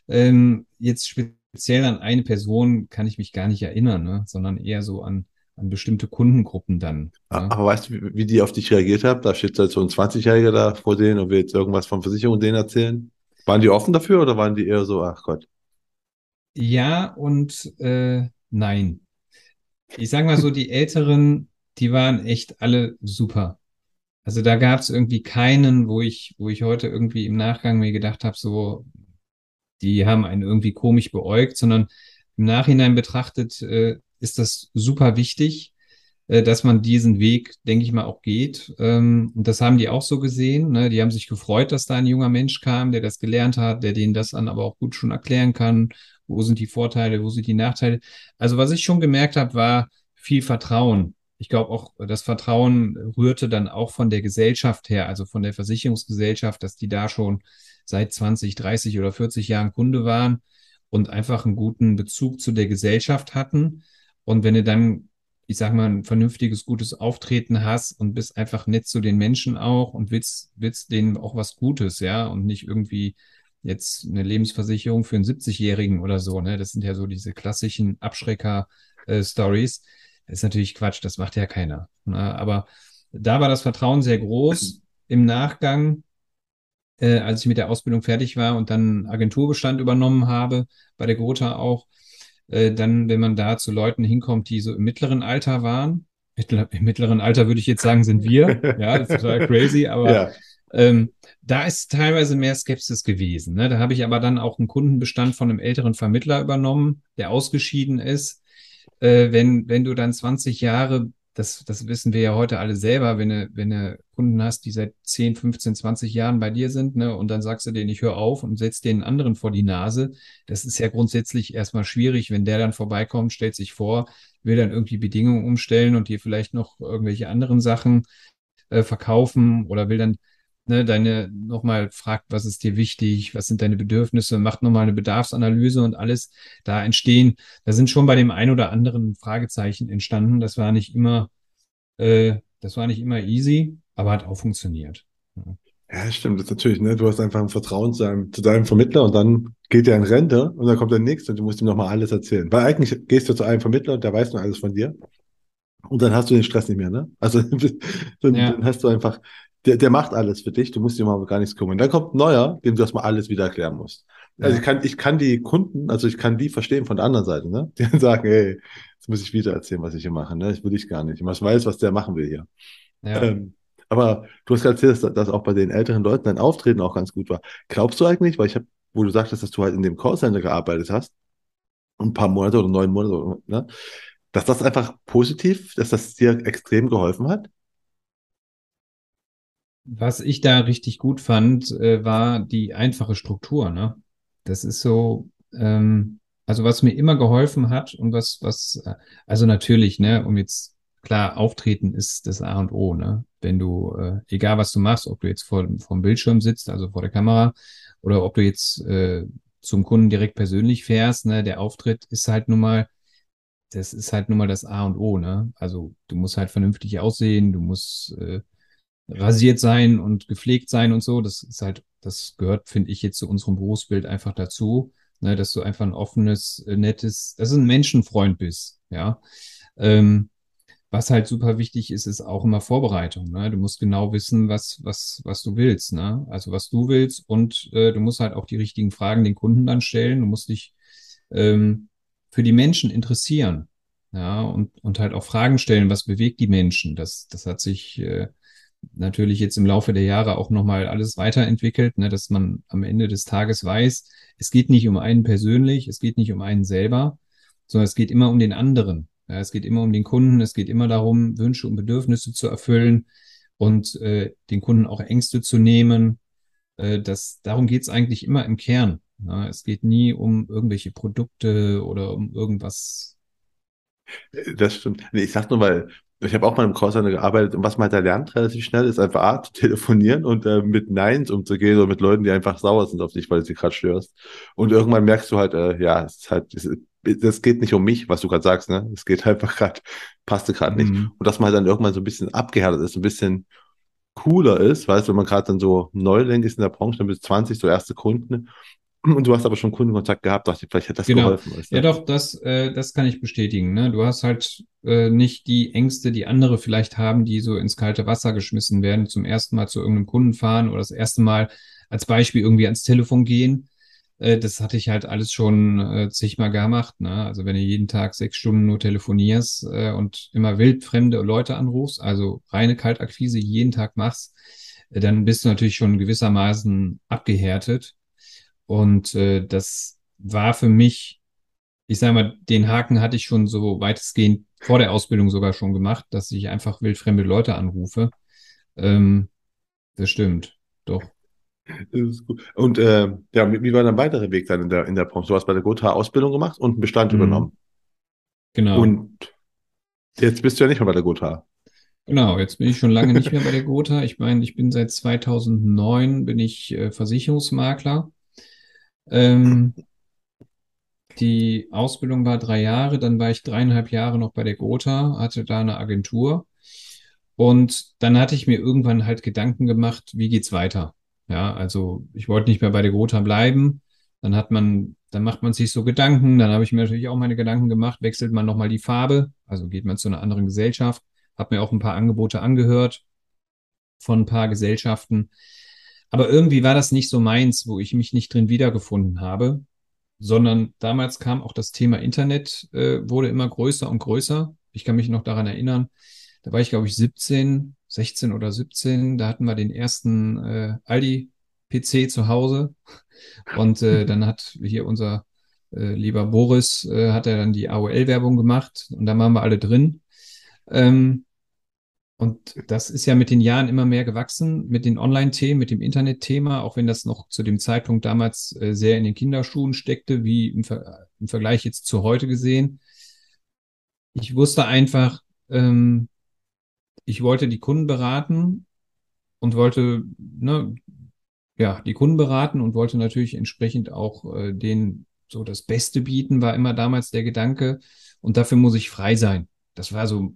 Ähm, jetzt speziell an eine Person kann ich mich gar nicht erinnern, ne? sondern eher so an an bestimmte Kundengruppen dann. Ja. Aber weißt du, wie, die auf dich reagiert haben? Da steht halt so ein 20-Jähriger da vor denen und will jetzt irgendwas von Versicherung denen erzählen. Waren die offen dafür oder waren die eher so, ach Gott? Ja und äh, nein. Ich sag mal so, die Älteren, die waren echt alle super. Also da gab es irgendwie keinen, wo ich, wo ich heute irgendwie im Nachgang mir gedacht habe, so, die haben einen irgendwie komisch beäugt, sondern im Nachhinein betrachtet äh, ist das super wichtig, äh, dass man diesen Weg, denke ich mal, auch geht. Ähm, und das haben die auch so gesehen. Ne? Die haben sich gefreut, dass da ein junger Mensch kam, der das gelernt hat, der denen das dann aber auch gut schon erklären kann. Wo sind die Vorteile, wo sind die Nachteile? Also was ich schon gemerkt habe, war viel Vertrauen. Ich glaube auch, das Vertrauen rührte dann auch von der Gesellschaft her, also von der Versicherungsgesellschaft, dass die da schon seit 20, 30 oder 40 Jahren Kunde waren und einfach einen guten Bezug zu der Gesellschaft hatten. Und wenn du dann, ich sag mal, ein vernünftiges, gutes Auftreten hast und bist einfach nett zu den Menschen auch und willst, willst denen auch was Gutes, ja, und nicht irgendwie jetzt eine Lebensversicherung für einen 70-Jährigen oder so, ne? Das sind ja so diese klassischen Abschrecker-Stories. Äh, ist natürlich Quatsch, das macht ja keiner. Ne? Aber da war das Vertrauen sehr groß. Im Nachgang, äh, als ich mit der Ausbildung fertig war und dann Agenturbestand übernommen habe, bei der Gotha auch, äh, dann, wenn man da zu Leuten hinkommt, die so im mittleren Alter waren, im mittleren Alter würde ich jetzt sagen, sind wir, ja, das ist total crazy, aber ja. ähm, da ist teilweise mehr Skepsis gewesen. Ne? Da habe ich aber dann auch einen Kundenbestand von einem älteren Vermittler übernommen, der ausgeschieden ist. Äh, wenn, wenn du dann 20 Jahre das, das wissen wir ja heute alle selber, wenn du, wenn du Kunden hast, die seit 10, 15, 20 Jahren bei dir sind, ne, und dann sagst du denen, ich höre auf und setzt den anderen vor die Nase. Das ist ja grundsätzlich erstmal schwierig, wenn der dann vorbeikommt, stellt sich vor, will dann irgendwie Bedingungen umstellen und dir vielleicht noch irgendwelche anderen Sachen äh, verkaufen oder will dann ne, deine nochmal fragt, was ist dir wichtig, was sind deine Bedürfnisse, macht nochmal eine Bedarfsanalyse und alles da entstehen. Da sind schon bei dem ein oder anderen Fragezeichen entstanden. Das war nicht immer, äh, das war nicht immer easy, aber hat auch funktioniert. Ja. Ja, stimmt, das ist natürlich, ne? Du hast einfach ein Vertrauen zu deinem, zu deinem Vermittler und dann geht der in Rente und dann kommt der nächste und du musst ihm nochmal alles erzählen. Weil eigentlich gehst du zu einem Vermittler und der weiß nur alles von dir. Und dann hast du den Stress nicht mehr, ne? Also dann, ja. dann hast du einfach der, der macht alles für dich, du musst dir mal gar nichts kümmern. Dann kommt ein neuer, dem du erstmal alles wieder erklären musst. Also ja. ich kann, ich kann die Kunden, also ich kann die verstehen von der anderen Seite, ne? Die sagen, hey, jetzt muss ich wieder erzählen, was ich hier mache, ne? Das will ich gar nicht. Ich weiß, was der machen will hier. Ja. Ähm, aber du hast erzählt, dass, dass auch bei den älteren Leuten dein Auftreten auch ganz gut war. Glaubst du eigentlich, weil ich habe, wo du sagtest, dass du halt in dem Callcenter gearbeitet hast, ein paar Monate oder neun Monate, ne? Dass das einfach positiv, dass das dir extrem geholfen hat? Was ich da richtig gut fand, äh, war die einfache Struktur. Ne? Das ist so, ähm, also was mir immer geholfen hat und was, was, äh, also natürlich, ne, um jetzt klar, Auftreten ist das A und O, ne? Wenn du, äh, egal was du machst, ob du jetzt vor, vor dem Bildschirm sitzt, also vor der Kamera, oder ob du jetzt äh, zum Kunden direkt persönlich fährst, ne, der Auftritt ist halt nun mal, das ist halt nun mal das A und O, ne? Also du musst halt vernünftig aussehen, du musst äh, rasiert sein und gepflegt sein und so. Das ist halt, das gehört, finde ich, jetzt zu unserem Berufsbild einfach dazu, ne, dass du einfach ein offenes, äh, nettes, dass du ein Menschenfreund bist, ja. Ähm, was halt super wichtig ist, ist auch immer Vorbereitung. Ne? Du musst genau wissen, was, was, was du willst. Ne? Also was du willst und äh, du musst halt auch die richtigen Fragen den Kunden dann stellen. Du musst dich ähm, für die Menschen interessieren. Ja, und, und halt auch Fragen stellen, was bewegt die Menschen. Das, das hat sich äh, natürlich jetzt im Laufe der Jahre auch nochmal alles weiterentwickelt, ne, dass man am Ende des Tages weiß, es geht nicht um einen persönlich, es geht nicht um einen selber, sondern es geht immer um den anderen. Ja, es geht immer um den Kunden, es geht immer darum, Wünsche und Bedürfnisse zu erfüllen und äh, den Kunden auch Ängste zu nehmen. Äh, das, darum geht es eigentlich immer im Kern. Ja, es geht nie um irgendwelche Produkte oder um irgendwas. Das stimmt. Ich sag nur, weil ich habe auch mal im Callcenter gearbeitet und was man halt da lernt relativ schnell, ist einfach A, zu telefonieren und äh, mit Neins umzugehen oder mit Leuten, die einfach sauer sind auf dich, weil du sie gerade störst. Und irgendwann merkst du halt, äh, ja, es ist halt, es, das geht nicht um mich, was du gerade sagst, ne? Es geht einfach gerade, passte gerade nicht. Mhm. Und dass man halt dann irgendwann so ein bisschen abgehärtet ist, ein bisschen cooler ist, weißt du, wenn man gerade dann so Neuling ist in der Branche, dann bis 20 so erste Kunden und du hast aber schon Kundenkontakt gehabt, dachte ich, vielleicht hätte das genau. geholfen. Weißt du? Ja, doch, das, äh, das kann ich bestätigen. Ne? Du hast halt äh, nicht die Ängste, die andere vielleicht haben, die so ins kalte Wasser geschmissen werden, zum ersten Mal zu irgendeinem Kunden fahren oder das erste Mal als Beispiel irgendwie ans Telefon gehen. Äh, das hatte ich halt alles schon äh, zigmal gemacht. Ne? Also wenn du jeden Tag sechs Stunden nur telefonierst äh, und immer wildfremde Leute anrufst, also reine Kaltakquise jeden Tag machst, äh, dann bist du natürlich schon gewissermaßen abgehärtet. Und äh, das war für mich, ich sage mal, den Haken hatte ich schon so weitestgehend vor der Ausbildung sogar schon gemacht, dass ich einfach wildfremde Leute anrufe. Ähm, das stimmt, doch. Das ist gut. Und äh, ja, wie war dein weiterer Weg dann in der, in der Branche? Du hast bei der Gotha Ausbildung gemacht und einen Bestand mhm. übernommen. Genau. Und jetzt bist du ja nicht mehr bei der Gotha. Genau, jetzt bin ich schon lange nicht mehr bei der Gotha. Ich meine, ich bin seit 2009 bin ich äh, Versicherungsmakler ähm, Die Ausbildung war drei Jahre, dann war ich dreieinhalb Jahre noch bei der Gotha, hatte da eine Agentur. Und dann hatte ich mir irgendwann halt Gedanken gemacht, wie geht's weiter? Ja, also ich wollte nicht mehr bei der Gotha bleiben. Dann hat man, dann macht man sich so Gedanken. Dann habe ich mir natürlich auch meine Gedanken gemacht. Wechselt man nochmal die Farbe? Also geht man zu einer anderen Gesellschaft? Habe mir auch ein paar Angebote angehört von ein paar Gesellschaften. Aber irgendwie war das nicht so meins, wo ich mich nicht drin wiedergefunden habe, sondern damals kam auch das Thema Internet, äh, wurde immer größer und größer. Ich kann mich noch daran erinnern, da war ich, glaube ich, 17, 16 oder 17. Da hatten wir den ersten äh, Aldi-PC zu Hause. Und äh, dann hat hier unser äh, lieber Boris, äh, hat er dann die AOL-Werbung gemacht und da waren wir alle drin. Ähm, und das ist ja mit den Jahren immer mehr gewachsen, mit den Online-Themen, mit dem Internet-Thema, auch wenn das noch zu dem Zeitpunkt damals äh, sehr in den Kinderschuhen steckte, wie im, Ver im, Vergleich jetzt zu heute gesehen. Ich wusste einfach, ähm, ich wollte die Kunden beraten und wollte, ne, ja, die Kunden beraten und wollte natürlich entsprechend auch äh, denen so das Beste bieten, war immer damals der Gedanke. Und dafür muss ich frei sein. Das war so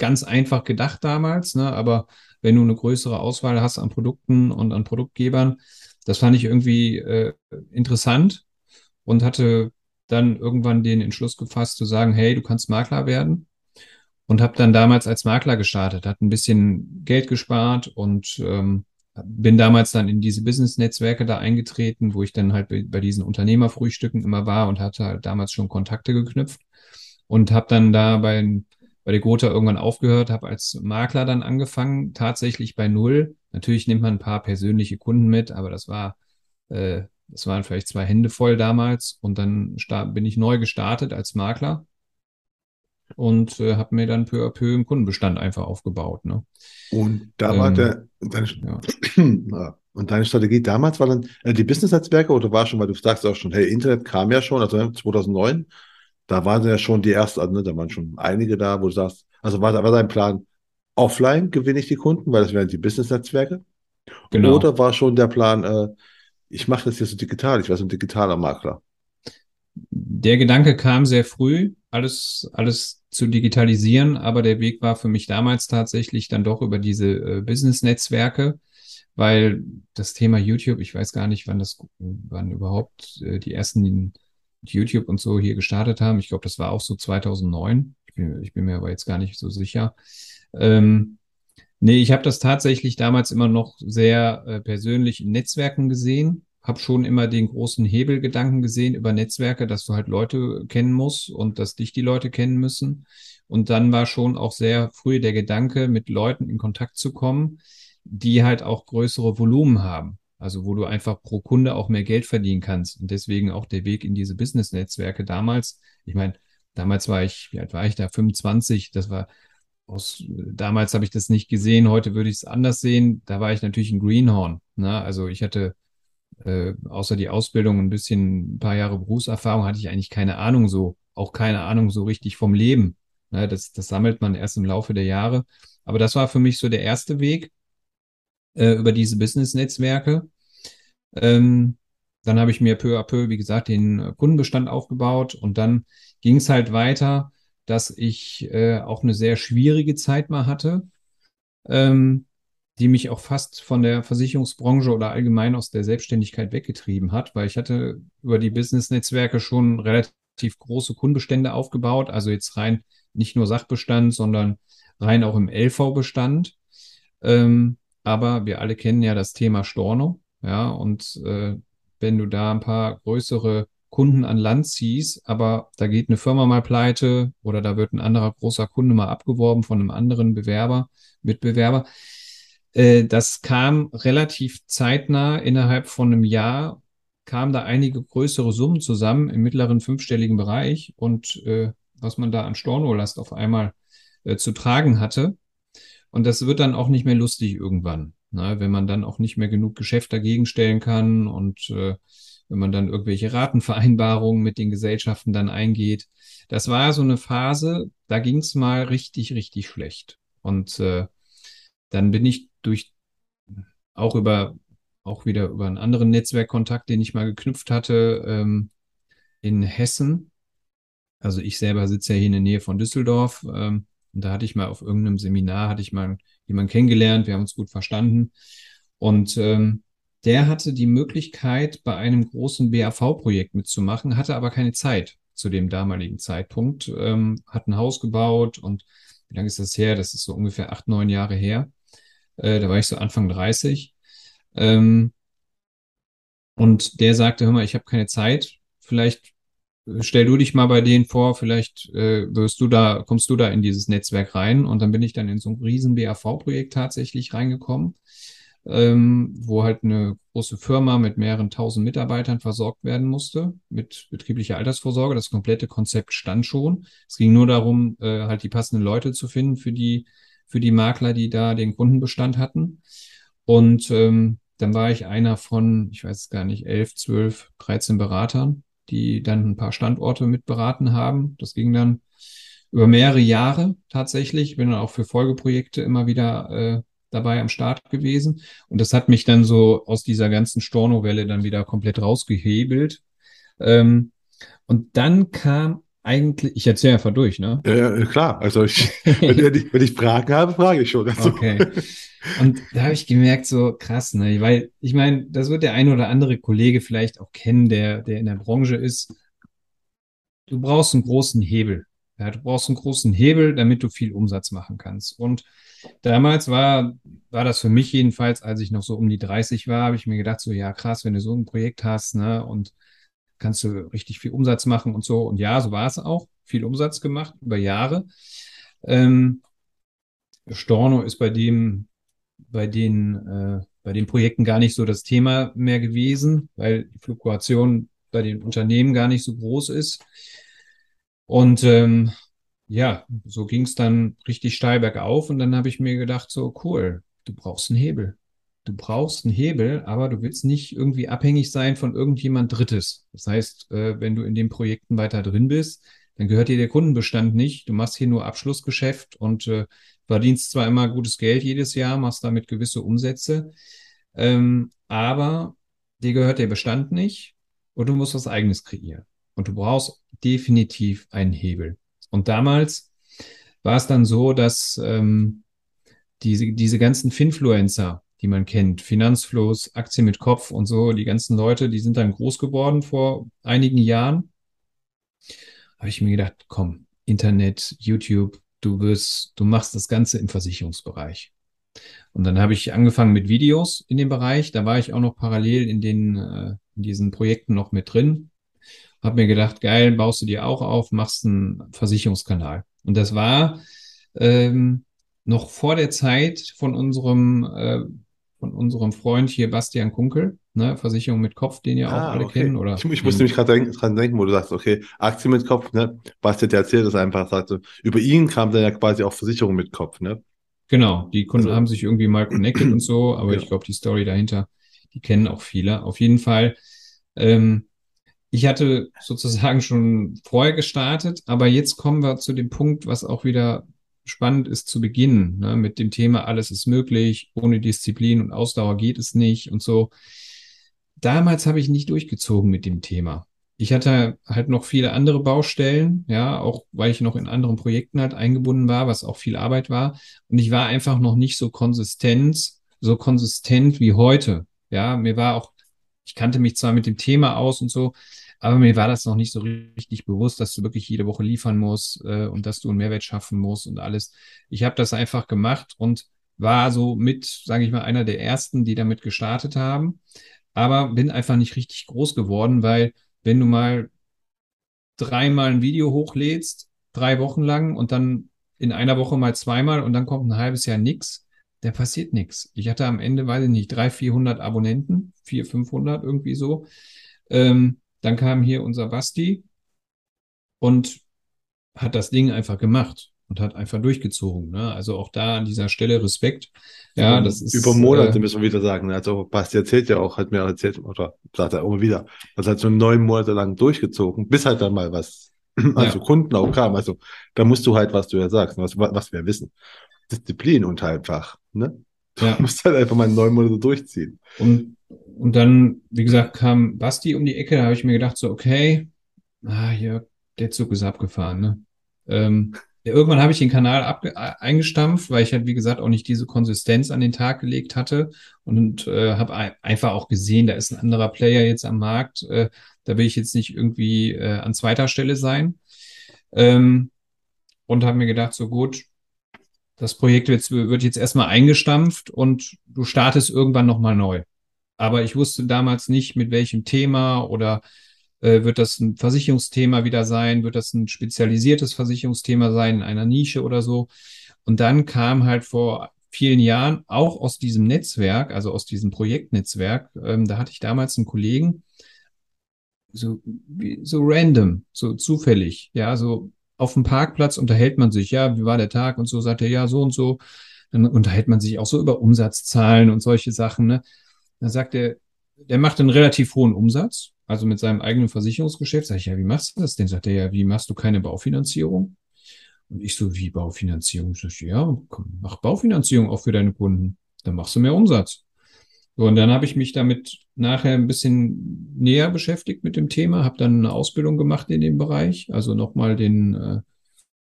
ganz einfach gedacht damals, ne? aber wenn du eine größere Auswahl hast an Produkten und an Produktgebern, das fand ich irgendwie äh, interessant und hatte dann irgendwann den Entschluss gefasst zu sagen, hey, du kannst Makler werden und habe dann damals als Makler gestartet, hat ein bisschen Geld gespart und ähm, bin damals dann in diese Business-Netzwerke da eingetreten, wo ich dann halt bei, diesen Unternehmerfrühstücken immer war und hatte halt damals schon Kontakte geknüpft und habe dann da bei, bei der Gotha irgendwann aufgehört, habe als Makler dann angefangen, tatsächlich bei Null. Natürlich nimmt man ein paar persönliche Kunden mit, aber das war, äh, das waren vielleicht zwei Hände voll damals und dann bin ich neu gestartet als Makler und äh, habe mir dann peu à peu einen Kundenbestand einfach aufgebaut. Ne? Und da war ähm, der, deine, ja. und deine Strategie damals war dann äh, die Business-Netzwerke oder war schon, weil du sagst auch schon, hey, Internet kam ja schon, also 2009, da waren ja schon die ersten, also, ne, da waren schon einige da, wo du sagst, also war, war dein Plan, offline gewinne ich die Kunden, weil das wären die Business-Netzwerke? Genau. Oder war schon der Plan, äh, ich mache das jetzt so digital, ich werde so ein digitaler Makler? Der Gedanke kam sehr früh, alles, alles zu digitalisieren, aber der Weg war für mich damals tatsächlich dann doch über diese äh, Business-Netzwerke, weil das Thema YouTube, ich weiß gar nicht, wann das, wann überhaupt äh, die ersten YouTube und so hier gestartet haben. Ich glaube, das war auch so 2009. Ich bin, ich bin, mir aber jetzt gar nicht so sicher. Ähm, nee, ich habe das tatsächlich damals immer noch sehr äh, persönlich in Netzwerken gesehen habe schon immer den großen Hebelgedanken gesehen über Netzwerke, dass du halt Leute kennen musst und dass dich die Leute kennen müssen. Und dann war schon auch sehr früh der Gedanke, mit Leuten in Kontakt zu kommen, die halt auch größere Volumen haben. Also wo du einfach pro Kunde auch mehr Geld verdienen kannst. Und deswegen auch der Weg in diese Business-Netzwerke damals. Ich meine, damals war ich, wie alt war ich da? 25. Das war aus, damals habe ich das nicht gesehen. Heute würde ich es anders sehen. Da war ich natürlich ein Greenhorn. Ne? Also ich hatte äh, außer die Ausbildung ein bisschen, ein paar Jahre Berufserfahrung hatte ich eigentlich keine Ahnung so, auch keine Ahnung so richtig vom Leben. Ne, das, das sammelt man erst im Laufe der Jahre. Aber das war für mich so der erste Weg äh, über diese Business-Netzwerke. Ähm, dann habe ich mir peu à peu, wie gesagt, den Kundenbestand aufgebaut und dann ging es halt weiter, dass ich äh, auch eine sehr schwierige Zeit mal hatte. Ähm, die mich auch fast von der Versicherungsbranche oder allgemein aus der Selbstständigkeit weggetrieben hat, weil ich hatte über die Business-Netzwerke schon relativ große Kundenbestände aufgebaut, also jetzt rein nicht nur Sachbestand, sondern rein auch im LV-Bestand. Ähm, aber wir alle kennen ja das Thema Storno, ja, und äh, wenn du da ein paar größere Kunden an Land ziehst, aber da geht eine Firma mal pleite oder da wird ein anderer großer Kunde mal abgeworben von einem anderen Bewerber, Mitbewerber, äh, das kam relativ zeitnah, innerhalb von einem Jahr kamen da einige größere Summen zusammen im mittleren fünfstelligen Bereich und äh, was man da an Stornolast auf einmal äh, zu tragen hatte. Und das wird dann auch nicht mehr lustig irgendwann, ne? wenn man dann auch nicht mehr genug Geschäft dagegen stellen kann und äh, wenn man dann irgendwelche Ratenvereinbarungen mit den Gesellschaften dann eingeht. Das war so eine Phase, da ging es mal richtig, richtig schlecht. Und äh, dann bin ich durch auch über auch wieder über einen anderen Netzwerkkontakt, den ich mal geknüpft hatte, ähm, in Hessen. Also ich selber sitze ja hier in der Nähe von Düsseldorf. Ähm, und da hatte ich mal auf irgendeinem Seminar, hatte ich mal jemanden kennengelernt, wir haben uns gut verstanden. Und ähm, der hatte die Möglichkeit, bei einem großen BAV-Projekt mitzumachen, hatte aber keine Zeit zu dem damaligen Zeitpunkt, ähm, hat ein Haus gebaut und wie lange ist das her? Das ist so ungefähr acht, neun Jahre her. Äh, da war ich so Anfang 30. Ähm, und der sagte, hör mal, ich habe keine Zeit. Vielleicht stell du dich mal bei denen vor, vielleicht äh, wirst du da, kommst du da in dieses Netzwerk rein. Und dann bin ich dann in so ein riesen BAV-Projekt tatsächlich reingekommen ähm, wo halt eine große Firma mit mehreren tausend Mitarbeitern versorgt werden musste mit betrieblicher Altersvorsorge. Das komplette Konzept stand schon. Es ging nur darum, äh, halt die passenden Leute zu finden für die, für die Makler, die da den Kundenbestand hatten. Und ähm, dann war ich einer von, ich weiß gar nicht, elf, zwölf, dreizehn Beratern, die dann ein paar Standorte mitberaten haben. Das ging dann über mehrere Jahre tatsächlich. Bin dann auch für Folgeprojekte immer wieder äh, dabei am Start gewesen. Und das hat mich dann so aus dieser ganzen Stornowelle dann wieder komplett rausgehebelt. Ähm, und dann kam eigentlich, ich erzähle einfach durch, ne? Ja, klar. Also ich, wenn, ich, wenn ich Fragen habe, frage ich schon. Also. Okay. Und da habe ich gemerkt, so krass, ne? Weil ich meine, das wird der eine oder andere Kollege vielleicht auch kennen, der, der in der Branche ist. Du brauchst einen großen Hebel. Ja, du brauchst einen großen Hebel, damit du viel Umsatz machen kannst. Und damals war, war das für mich jedenfalls, als ich noch so um die 30 war, habe ich mir gedacht, so, ja, krass, wenn du so ein Projekt hast, ne, und kannst du richtig viel Umsatz machen und so. Und ja, so war es auch. Viel Umsatz gemacht über Jahre. Ähm, Storno ist bei dem, bei den, äh, bei den Projekten gar nicht so das Thema mehr gewesen, weil die Fluktuation bei den Unternehmen gar nicht so groß ist. Und ähm, ja, so ging es dann richtig steil bergauf und dann habe ich mir gedacht, so cool, du brauchst einen Hebel. Du brauchst einen Hebel, aber du willst nicht irgendwie abhängig sein von irgendjemand Drittes. Das heißt, äh, wenn du in den Projekten weiter drin bist, dann gehört dir der Kundenbestand nicht. Du machst hier nur Abschlussgeschäft und äh, verdienst zwar immer gutes Geld jedes Jahr, machst damit gewisse Umsätze, ähm, aber dir gehört der Bestand nicht und du musst was eigenes kreieren. Und du brauchst definitiv einen Hebel. Und damals war es dann so, dass ähm, diese, diese ganzen Finfluencer, die man kennt, Finanzfluss, Aktien mit Kopf und so, die ganzen Leute, die sind dann groß geworden vor einigen Jahren. Habe ich mir gedacht, komm, Internet, YouTube, du wirst, du machst das Ganze im Versicherungsbereich. Und dann habe ich angefangen mit Videos in dem Bereich. Da war ich auch noch parallel in den, äh, in diesen Projekten noch mit drin. Hab mir gedacht, geil, baust du dir auch auf, machst einen Versicherungskanal. Und das war ähm, noch vor der Zeit von unserem, äh, von unserem Freund hier Bastian Kunkel, ne, Versicherung mit Kopf, den ihr ah, auch alle okay. kennen. Oder ich, ich musste mich gerade dran denken, wo du sagst, okay, Aktien mit Kopf, ne? Bastian, der erzählt das einfach, sagte, über ihn kam dann ja quasi auch Versicherung mit Kopf, ne? Genau, die Kunden also, haben sich irgendwie mal connected und so, aber ja. ich glaube, die Story dahinter, die kennen auch viele. Auf jeden Fall ähm, ich hatte sozusagen schon vorher gestartet, aber jetzt kommen wir zu dem Punkt, was auch wieder spannend ist zu beginnen, ne, mit dem Thema, alles ist möglich, ohne Disziplin und Ausdauer geht es nicht und so. Damals habe ich nicht durchgezogen mit dem Thema. Ich hatte halt noch viele andere Baustellen, ja, auch weil ich noch in anderen Projekten halt eingebunden war, was auch viel Arbeit war. Und ich war einfach noch nicht so konsistent, so konsistent wie heute. Ja, mir war auch, ich kannte mich zwar mit dem Thema aus und so, aber mir war das noch nicht so richtig bewusst, dass du wirklich jede Woche liefern musst äh, und dass du einen Mehrwert schaffen musst und alles. Ich habe das einfach gemacht und war so mit, sage ich mal, einer der ersten, die damit gestartet haben. Aber bin einfach nicht richtig groß geworden, weil wenn du mal dreimal ein Video hochlädst, drei Wochen lang und dann in einer Woche mal zweimal und dann kommt ein halbes Jahr nichts, da passiert nichts. Ich hatte am Ende, weiß ich nicht, drei, vierhundert Abonnenten, vier, fünfhundert irgendwie so. Ähm, dann kam hier unser Basti und hat das Ding einfach gemacht und hat einfach durchgezogen. Ne? Also auch da an dieser Stelle Respekt. Ja, über, das ist. Über Monate äh, müssen wir wieder sagen. Also Basti erzählt ja auch, hat mir auch erzählt, oder sagt er immer wieder, das hat so neun Monate lang durchgezogen, bis halt dann mal was, also ja. Kunden auch kam. Also da musst du halt, was du ja sagst, was, was wir wissen. Disziplin und halt einfach, ne? Du ja. musst halt einfach mal neun Monate durchziehen. Und und dann, wie gesagt, kam Basti um die Ecke, da habe ich mir gedacht, so, okay, ah, hier, der Zug ist abgefahren, ne? Ähm, irgendwann habe ich den Kanal abge eingestampft, weil ich halt, wie gesagt, auch nicht diese Konsistenz an den Tag gelegt hatte und äh, habe ein einfach auch gesehen, da ist ein anderer Player jetzt am Markt. Äh, da will ich jetzt nicht irgendwie äh, an zweiter Stelle sein. Ähm, und habe mir gedacht, so gut, das Projekt wird, wird jetzt erstmal eingestampft und du startest irgendwann nochmal neu. Aber ich wusste damals nicht, mit welchem Thema oder äh, wird das ein Versicherungsthema wieder sein? Wird das ein spezialisiertes Versicherungsthema sein in einer Nische oder so? Und dann kam halt vor vielen Jahren auch aus diesem Netzwerk, also aus diesem Projektnetzwerk, ähm, da hatte ich damals einen Kollegen, so, so random, so zufällig, ja, so auf dem Parkplatz unterhält man sich, ja, wie war der Tag und so, sagt er, ja, so und so. Dann unterhält man sich auch so über Umsatzzahlen und solche Sachen, ne? Dann sagt er, der macht einen relativ hohen Umsatz, also mit seinem eigenen Versicherungsgeschäft. Sag ich, ja, wie machst du das denn? Sagt er, ja, wie machst du keine Baufinanzierung? Und ich so, wie Baufinanzierung? Ich, ja, komm, mach Baufinanzierung auch für deine Kunden. Dann machst du mehr Umsatz. So, und dann habe ich mich damit nachher ein bisschen näher beschäftigt mit dem Thema, habe dann eine Ausbildung gemacht in dem Bereich, also nochmal den, äh,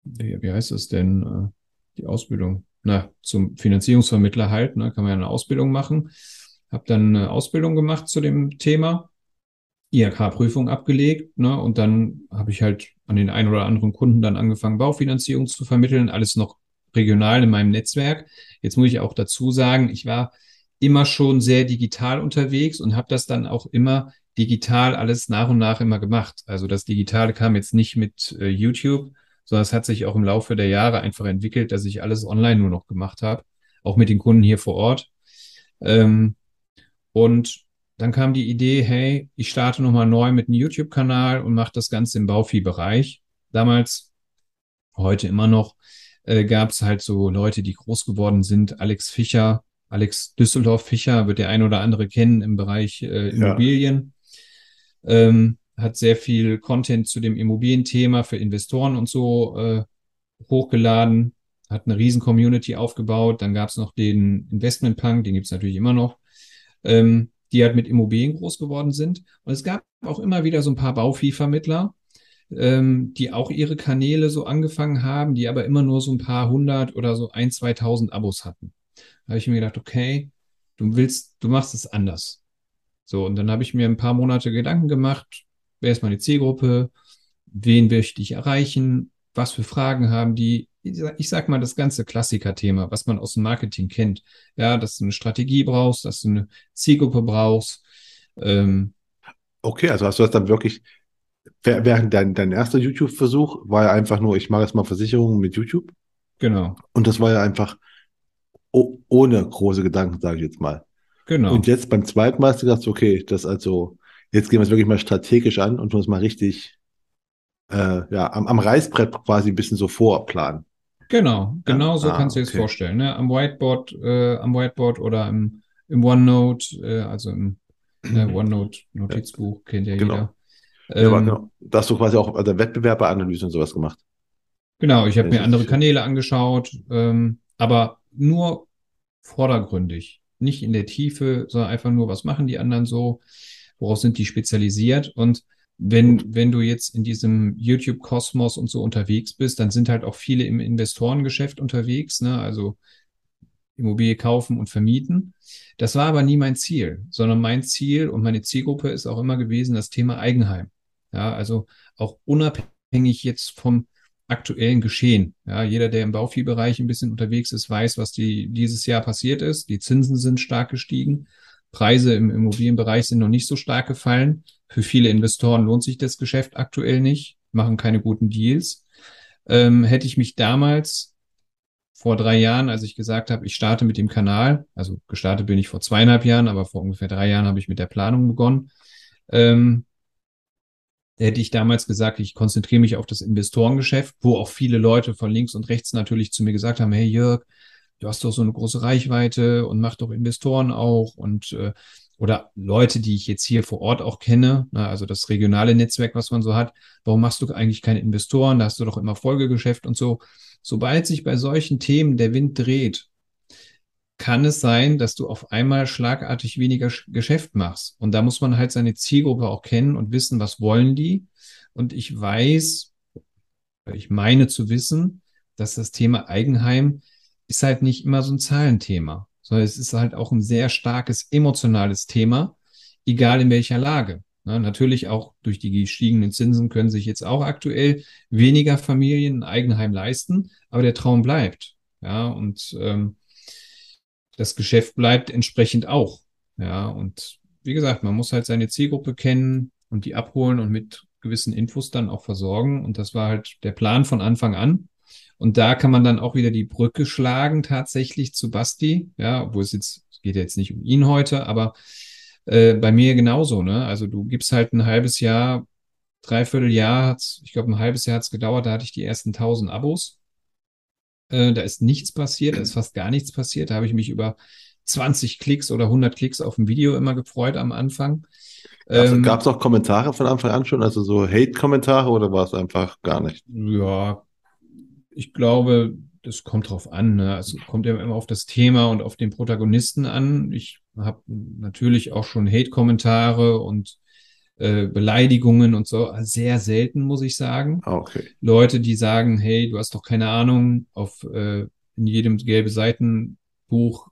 wie, wie heißt das denn, äh, die Ausbildung, na, zum Finanzierungsvermittler halt, ne, kann man ja eine Ausbildung machen. Habe dann eine Ausbildung gemacht zu dem Thema, IHK-Prüfung abgelegt, ne, und dann habe ich halt an den einen oder anderen Kunden dann angefangen, Baufinanzierung zu vermitteln, alles noch regional in meinem Netzwerk. Jetzt muss ich auch dazu sagen, ich war immer schon sehr digital unterwegs und habe das dann auch immer digital alles nach und nach immer gemacht. Also das Digitale kam jetzt nicht mit äh, YouTube, sondern es hat sich auch im Laufe der Jahre einfach entwickelt, dass ich alles online nur noch gemacht habe, auch mit den Kunden hier vor Ort. Ähm, und dann kam die Idee, hey, ich starte nochmal neu mit einem YouTube-Kanal und mache das Ganze im Bauvieh-Bereich. Damals, heute immer noch, äh, gab es halt so Leute, die groß geworden sind. Alex Fischer, Alex Düsseldorf Fischer wird der ein oder andere kennen im Bereich äh, Immobilien. Ja. Ähm, hat sehr viel Content zu dem Immobilienthema für Investoren und so äh, hochgeladen, hat eine riesen Community aufgebaut. Dann gab es noch den Investment Punk, den gibt es natürlich immer noch. Ähm, die halt mit Immobilien groß geworden sind. Und es gab auch immer wieder so ein paar Bauviehvermittler, ähm, die auch ihre Kanäle so angefangen haben, die aber immer nur so ein paar hundert oder so ein, zweitausend Abos hatten. Da habe ich mir gedacht, okay, du willst, du machst es anders. So, und dann habe ich mir ein paar Monate Gedanken gemacht, wer ist meine Zielgruppe, wen möchte ich erreichen, was für Fragen haben die, ich sag mal, das ganze Klassiker-Thema, was man aus dem Marketing kennt. Ja, dass du eine Strategie brauchst, dass du eine Zielgruppe brauchst. Ähm, okay, also hast du das dann wirklich, während dein, dein erster YouTube-Versuch war ja einfach nur, ich mache jetzt mal Versicherungen mit YouTube. Genau. Und das war ja einfach oh, ohne große Gedanken, sage ich jetzt mal. Genau. Und jetzt beim zweiten Mal hast du gesagt, okay, das also, jetzt gehen wir es wirklich mal strategisch an und tun es mal richtig äh, ja, am, am Reißbrett quasi ein bisschen so vorplanen. Genau, genau ja? so ah, kannst du dir okay. das vorstellen. Ne? Am Whiteboard, äh, am Whiteboard oder im, im OneNote, äh, also im äh, OneNote-Notizbuch, ja. kennt ja genau. jeder. Ja, ähm, genau. Da hast du quasi auch also Wettbewerberanalyse und sowas gemacht. Genau, ich habe mir andere Kanäle angeschaut, ähm, aber nur vordergründig, nicht in der Tiefe, sondern einfach nur, was machen die anderen so, worauf sind die spezialisiert und wenn, wenn du jetzt in diesem YouTube-Kosmos und so unterwegs bist, dann sind halt auch viele im Investorengeschäft unterwegs, ne? also Immobilie kaufen und vermieten. Das war aber nie mein Ziel, sondern mein Ziel und meine Zielgruppe ist auch immer gewesen das Thema Eigenheim. Ja, also auch unabhängig jetzt vom aktuellen Geschehen. Ja, jeder, der im Bauviehbereich ein bisschen unterwegs ist, weiß, was die, dieses Jahr passiert ist. Die Zinsen sind stark gestiegen. Preise im Immobilienbereich sind noch nicht so stark gefallen. Für viele Investoren lohnt sich das Geschäft aktuell nicht, machen keine guten Deals. Ähm, hätte ich mich damals vor drei Jahren, als ich gesagt habe, ich starte mit dem Kanal, also gestartet bin ich vor zweieinhalb Jahren, aber vor ungefähr drei Jahren habe ich mit der Planung begonnen, ähm, hätte ich damals gesagt, ich konzentriere mich auf das Investorengeschäft, wo auch viele Leute von links und rechts natürlich zu mir gesagt haben, hey Jörg, du hast doch so eine große Reichweite und mach doch Investoren auch und äh, oder Leute, die ich jetzt hier vor Ort auch kenne, na, also das regionale Netzwerk, was man so hat, warum machst du eigentlich keine Investoren? Da hast du doch immer Folgegeschäft und so. Sobald sich bei solchen Themen der Wind dreht, kann es sein, dass du auf einmal schlagartig weniger Geschäft machst. Und da muss man halt seine Zielgruppe auch kennen und wissen, was wollen die Und ich weiß, ich meine zu wissen, dass das Thema Eigenheim ist halt nicht immer so ein Zahlenthema, sondern es ist halt auch ein sehr starkes emotionales Thema, egal in welcher Lage. Na, natürlich auch durch die gestiegenen Zinsen können sich jetzt auch aktuell weniger Familien ein Eigenheim leisten, aber der Traum bleibt. Ja, und ähm, das Geschäft bleibt entsprechend auch. Ja, und wie gesagt, man muss halt seine Zielgruppe kennen und die abholen und mit gewissen Infos dann auch versorgen. Und das war halt der Plan von Anfang an. Und da kann man dann auch wieder die Brücke schlagen, tatsächlich zu Basti. Ja, obwohl es jetzt, es geht jetzt nicht um ihn heute, aber äh, bei mir genauso, ne? Also du gibst halt ein halbes Jahr, dreiviertel Jahr, ich glaube ein halbes Jahr hat es gedauert, da hatte ich die ersten tausend Abos. Äh, da ist nichts passiert, da ist fast gar nichts passiert. Da habe ich mich über 20 Klicks oder 100 Klicks auf ein Video immer gefreut am Anfang. Ähm, Gab es auch Kommentare von Anfang an schon, also so Hate-Kommentare oder war es einfach gar nicht? Ja, ich glaube, das kommt drauf an. Ne? Also kommt ja immer auf das Thema und auf den Protagonisten an. Ich habe natürlich auch schon Hate-Kommentare und äh, Beleidigungen und so. Sehr selten, muss ich sagen. Ah, okay. Leute, die sagen, hey, du hast doch keine Ahnung, auf äh, in jedem gelbe Seitenbuch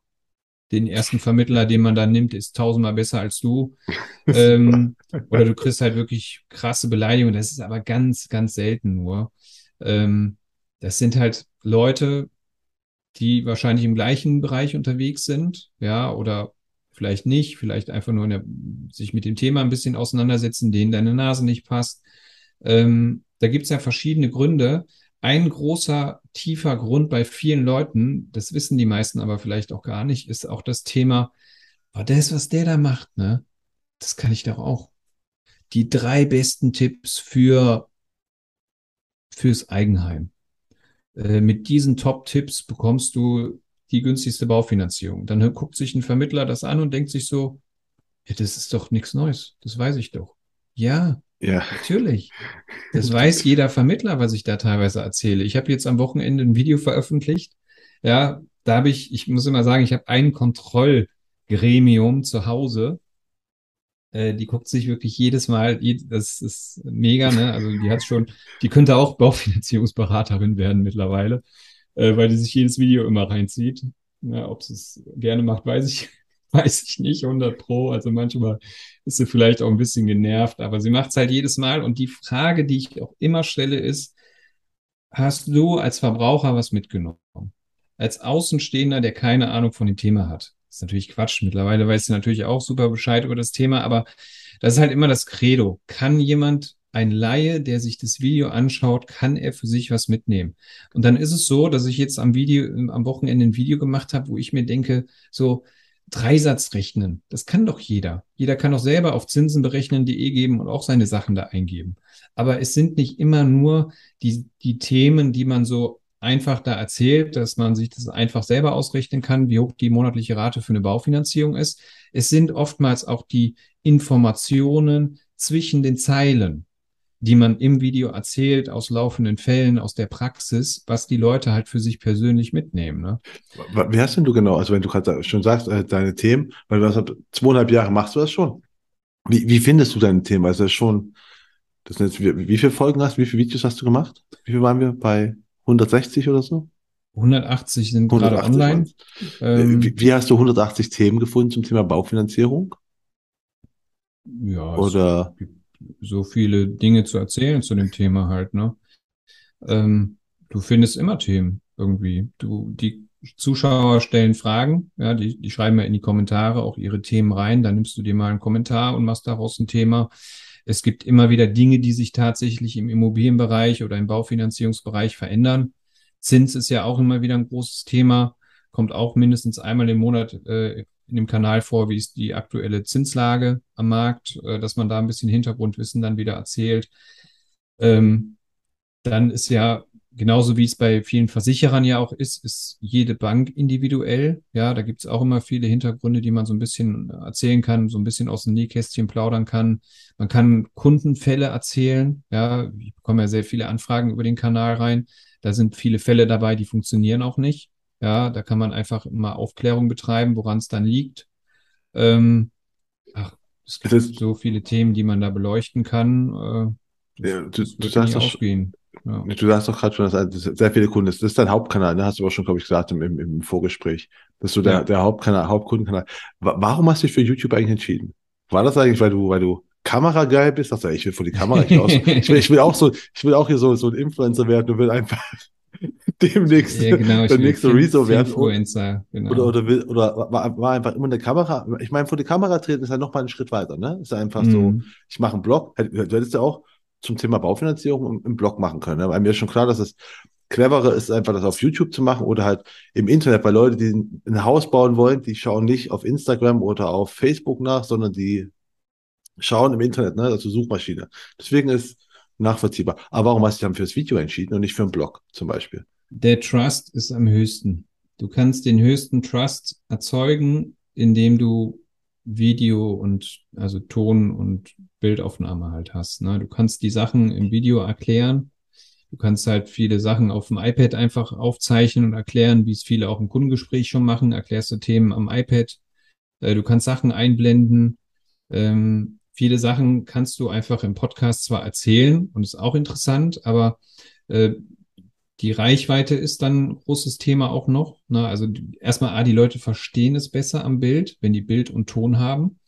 den ersten Vermittler, den man da nimmt, ist tausendmal besser als du. ähm, oder du kriegst halt wirklich krasse Beleidigungen. Das ist aber ganz, ganz selten nur. Ähm, das sind halt Leute, die wahrscheinlich im gleichen Bereich unterwegs sind, ja, oder vielleicht nicht, vielleicht einfach nur der, sich mit dem Thema ein bisschen auseinandersetzen, denen deine Nase nicht passt. Ähm, da gibt es ja verschiedene Gründe. Ein großer, tiefer Grund bei vielen Leuten, das wissen die meisten aber vielleicht auch gar nicht, ist auch das Thema, oh, das, was der da macht, ne, das kann ich doch auch. Die drei besten Tipps für fürs Eigenheim. Äh, mit diesen Top-Tipps bekommst du die günstigste Baufinanzierung. Dann guckt sich ein Vermittler das an und denkt sich so, ja, das ist doch nichts Neues, das weiß ich doch. Ja, ja. natürlich. Das weiß jeder Vermittler, was ich da teilweise erzähle. Ich habe jetzt am Wochenende ein Video veröffentlicht. Ja, da habe ich, ich muss immer sagen, ich habe ein Kontrollgremium zu Hause, äh, die guckt sich wirklich jedes Mal, das ist mega, ne? Also die hat schon, die könnte auch Baufinanzierungsberaterin werden mittlerweile, äh, weil die sich jedes Video immer reinzieht. Ja, ob sie es gerne macht, weiß ich, weiß ich nicht, 100 Pro. Also manchmal ist sie vielleicht auch ein bisschen genervt, aber sie macht es halt jedes Mal. Und die Frage, die ich auch immer stelle, ist, hast du als Verbraucher was mitgenommen? Als Außenstehender, der keine Ahnung von dem Thema hat. Das ist natürlich Quatsch. Mittlerweile weiß sie natürlich auch super Bescheid über das Thema, aber das ist halt immer das Credo. Kann jemand, ein Laie, der sich das Video anschaut, kann er für sich was mitnehmen? Und dann ist es so, dass ich jetzt am Video, am Wochenende ein Video gemacht habe, wo ich mir denke, so, Dreisatz rechnen. Das kann doch jeder. Jeder kann doch selber auf zinsenberechnen.de geben und auch seine Sachen da eingeben. Aber es sind nicht immer nur die, die Themen, die man so einfach da erzählt, dass man sich das einfach selber ausrechnen kann, wie hoch die monatliche Rate für eine Baufinanzierung ist. Es sind oftmals auch die Informationen zwischen den Zeilen, die man im Video erzählt, aus laufenden Fällen, aus der Praxis, was die Leute halt für sich persönlich mitnehmen. Ne? Wie hast denn du genau, also wenn du gerade schon sagst, äh, deine Themen, weil du hast zweieinhalb Jahre machst du das schon. Wie, wie findest du deine Themen? Also schon, das sind jetzt, wie, wie viele Folgen hast du, wie viele Videos hast du gemacht? Wie viel waren wir bei 160 oder so? 180 sind 180 gerade online. Ähm, wie, wie, hast du 180 Themen gefunden zum Thema Baufinanzierung? Ja, oder so viele Dinge zu erzählen zu dem Thema halt, ne? Ähm, du findest immer Themen irgendwie. Du, die Zuschauer stellen Fragen, ja, die, die schreiben ja in die Kommentare auch ihre Themen rein, dann nimmst du dir mal einen Kommentar und machst daraus ein Thema. Es gibt immer wieder Dinge, die sich tatsächlich im Immobilienbereich oder im Baufinanzierungsbereich verändern. Zins ist ja auch immer wieder ein großes Thema, kommt auch mindestens einmal im Monat äh, in dem Kanal vor, wie ist die aktuelle Zinslage am Markt, äh, dass man da ein bisschen Hintergrundwissen dann wieder erzählt. Ähm, dann ist ja genauso wie es bei vielen Versicherern ja auch ist, ist jede Bank individuell. Ja, da gibt es auch immer viele Hintergründe, die man so ein bisschen erzählen kann, so ein bisschen aus dem Nähkästchen plaudern kann. Man kann Kundenfälle erzählen. Ja, ich bekomme ja sehr viele Anfragen über den Kanal rein. Da sind viele Fälle dabei, die funktionieren auch nicht. Ja, da kann man einfach immer Aufklärung betreiben, woran es dann liegt. Ähm, ach, es gibt so viele Themen, die man da beleuchten kann. Äh, Das, Ja, du, das du sagst ausgehen. Ja. du sagst doch gerade schon, dass sehr viele Kunden ist. Das ist dein Hauptkanal, ne? Hast du auch schon, glaube ich, gesagt im, im, im Vorgespräch. Das ist so der, Ja. der Hauptkanal, Hauptkundenkanal. Wa- Warum hast du dich für YouTube eigentlich entschieden? War das eigentlich, weil du, weil du kamerageil bist? Sagst du, ich will vor die Kamera, ich will so, ich will, auch so, ich will auch hier so, so ein Influencer werden und will einfach demnächst Ja, genau. der nächste Rezo werden. Influencer, genau. Oder, oder, will, oder war, war einfach immer eine Kamera. Ich meine, vor die Kamera treten ist ja noch mal einen Schritt weiter, ne? Ist ja einfach so, Mhm. ich mache einen Blog. Du hättest ja auch zum Thema Baufinanzierung einen Blog machen können. Ne? Weil mir ist schon klar, dass es cleverer ist, einfach das auf YouTube zu machen oder halt im Internet, weil Leute, die ein- ein Haus bauen wollen, die schauen nicht auf Instagram oder auf Facebook nach, sondern die schauen im Internet, ne? Also Suchmaschine. Deswegen ist nachvollziehbar. Aber warum hast du dich dann fürs Video entschieden und nicht für einen Blog zum Beispiel? Der Trust ist am höchsten. Du kannst den höchsten Trust erzeugen, indem du Video und also Ton und Bildaufnahme halt hast. Ne? Du kannst die Sachen im Video erklären. Du kannst halt viele Sachen auf dem iPad einfach aufzeichnen und erklären, wie es viele auch im Kundengespräch schon machen. Erklärst du Themen am iPad. Äh, du kannst Sachen einblenden. Ähm, viele Sachen kannst du einfach im Podcast zwar erzählen und ist auch interessant, aber äh, die Reichweite ist dann ein großes Thema auch noch. Ne? Also erstmal, A, die Leute verstehen es besser am Bild, wenn die Bild und Ton haben.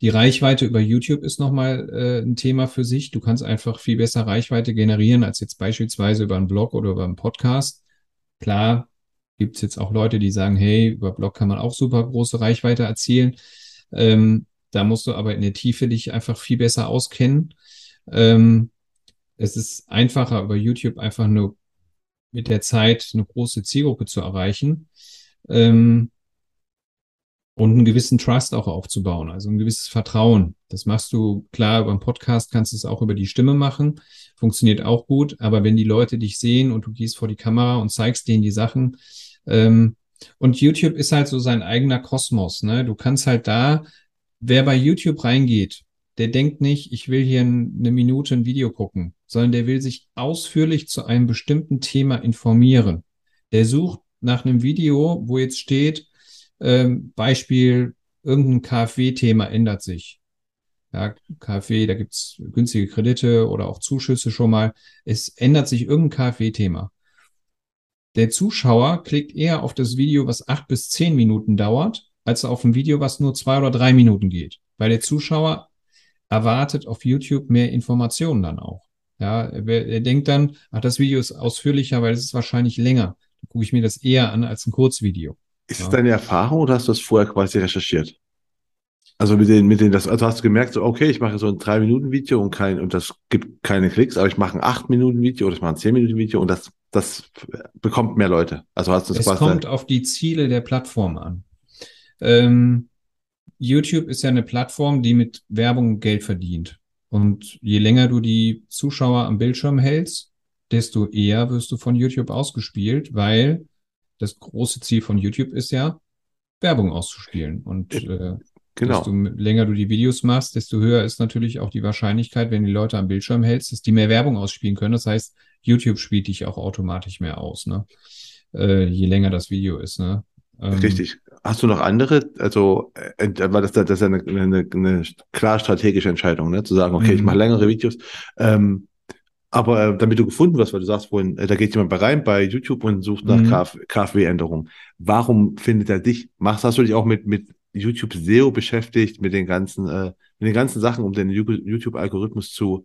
Die Reichweite über YouTube ist nochmal äh, ein Thema für sich. Du kannst einfach viel besser Reichweite generieren als jetzt beispielsweise über einen Blog oder über einen Podcast. Klar, gibt's jetzt auch Leute, die sagen, hey, über Blog kann man auch super große Reichweite erzielen. Ähm, da musst du aber in der Tiefe dich einfach viel besser auskennen. Ähm, es ist einfacher, über YouTube einfach nur mit der Zeit eine große Zielgruppe zu erreichen ähm, und einen gewissen Trust auch aufzubauen, also ein gewisses Vertrauen. Das machst du, klar, beim Podcast kannst du es auch über die Stimme machen, funktioniert auch gut, aber wenn die Leute dich sehen und du gehst vor die Kamera und zeigst denen die Sachen, ähm, und YouTube ist halt so sein eigener Kosmos, ne? Du kannst halt da, wer bei YouTube reingeht, der denkt nicht, ich will hier ein- eine Minute ein Video gucken, sondern der will sich ausführlich zu einem bestimmten Thema informieren. Der sucht nach einem Video, wo jetzt steht, ähm, Beispiel, irgendein KfW-Thema ändert sich. Ja, KfW, da gibt's günstige Kredite oder auch Zuschüsse schon mal. Es ändert sich irgendein KfW-Thema. Der Zuschauer klickt eher auf das Video, was acht bis zehn Minuten dauert, als auf ein Video, was nur zwei oder drei Minuten geht. Weil der Zuschauer erwartet auf YouTube mehr Informationen dann auch. Ja, er, er denkt dann, ach, das Video ist ausführlicher, weil es ist wahrscheinlich länger. Dann gucke ich mir das eher an als ein Kurzvideo. Ist Ja. es deine Erfahrung oder hast du das vorher quasi recherchiert? Also mit den, mit den, das, also hast du gemerkt, so, okay, ich mache so ein 3-Minuten-Video und kein, und das gibt keine Klicks, aber ich mache ein 8-Minuten-Video oder ich mache ein 10-Minuten-Video und das, das bekommt mehr Leute. Also hast du das Es kommt auf die Ziele der Plattform an. Ähm, YouTube ist ja eine Plattform, die mit Werbung Geld verdient. Und je länger du die Zuschauer am Bildschirm hältst, desto eher wirst du von YouTube ausgespielt, weil das große Ziel von YouTube ist ja, Werbung auszuspielen. Und äh, genau. desto länger du die Videos machst, desto höher ist natürlich auch die Wahrscheinlichkeit, wenn die Leute am Bildschirm hältst, dass die mehr Werbung ausspielen können. Das heißt, YouTube spielt dich auch automatisch mehr aus, ne? Äh, je länger das Video ist, ne? Ähm, Richtig. Hast du noch andere, also, äh, weil das, das ist ja eine, eine, eine klar strategische Entscheidung, ne? Zu sagen, okay, ich Mhm. mache längere Videos. Ähm, aber äh, damit du gefunden wirst, weil du sagst vorhin, äh, da geht jemand bei rein bei YouTube und sucht nach Mhm. KF, KfW-Änderungen. Warum findet er dich? Machst hast du dich auch mit, mit YouTube SEO beschäftigt, mit den ganzen, äh, mit den ganzen Sachen, um den YouTube-Algorithmus zu,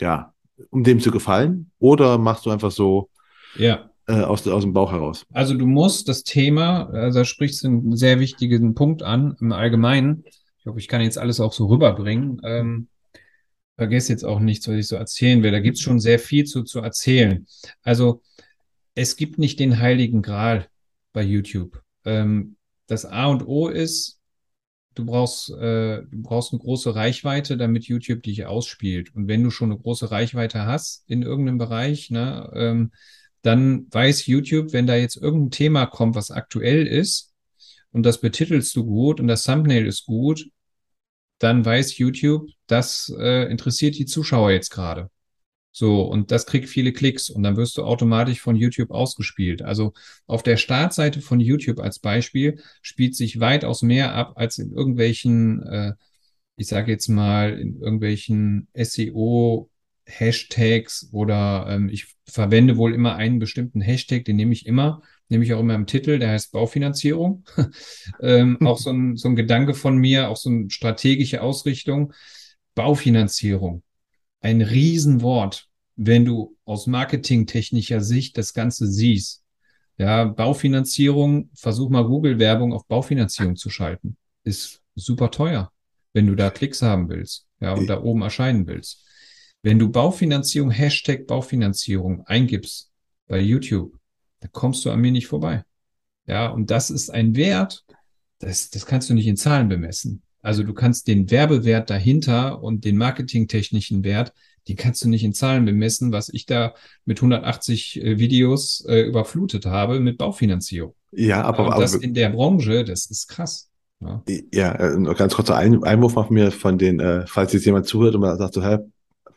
ja, um dem zu gefallen? Oder machst du einfach so Ja, äh, aus, aus dem Bauch heraus? also du musst das Thema, also da sprichst du einen sehr wichtigen Punkt an im Allgemeinen. Ich hoffe, ich kann jetzt alles auch so rüberbringen. Ähm, vergesse jetzt auch nichts, was ich so erzählen will. Da gibt's schon sehr viel zu, zu erzählen. Also es gibt nicht den heiligen Gral bei YouTube. Ähm, das A und O ist, du brauchst, äh, du brauchst eine große Reichweite, damit YouTube dich ausspielt. Und wenn du schon eine große Reichweite hast in irgendeinem Bereich, ne, ähm, dann weiß YouTube, wenn da jetzt irgendein Thema kommt, was aktuell ist, und das betitelst du gut und das Thumbnail ist gut, dann weiß YouTube, das äh, interessiert die Zuschauer jetzt gerade. So, und das kriegt viele Klicks und dann wirst du automatisch von YouTube ausgespielt. Also auf der Startseite von YouTube als Beispiel spielt sich weitaus mehr ab als in irgendwelchen, äh, ich sage jetzt mal, in irgendwelchen Hashtags oder ähm, ich verwende wohl immer einen bestimmten Hashtag, den nehme ich immer, nehme ich auch immer im Titel, der heißt Baufinanzierung. ähm, auch so ein, so ein Gedanke von mir, auch so eine strategische Ausrichtung. Baufinanzierung. Ein Riesenwort, wenn du aus marketingtechnischer Sicht das Ganze siehst. Ja, Baufinanzierung, versuch mal Google-Werbung auf Baufinanzierung zu schalten. Ist super teuer, wenn du da Klicks haben willst, ja, und da oben erscheinen willst. Wenn du Baufinanzierung, Hashtag Baufinanzierung eingibst bei YouTube, da kommst du an mir nicht vorbei. Ja, und das ist ein Wert, das, das kannst du nicht in Zahlen bemessen. Also du kannst den Werbewert dahinter und den marketingtechnischen Wert, die kannst du nicht in Zahlen bemessen, was ich da mit 180 äh, Videos äh, überflutet habe mit Baufinanzierung. Ja, aber, und das aber in der Branche, das ist krass. Ja, ja äh, ganz kurzer Ein Einwurf von mir von den, äh, falls jetzt jemand zuhört und man sagt so, hä,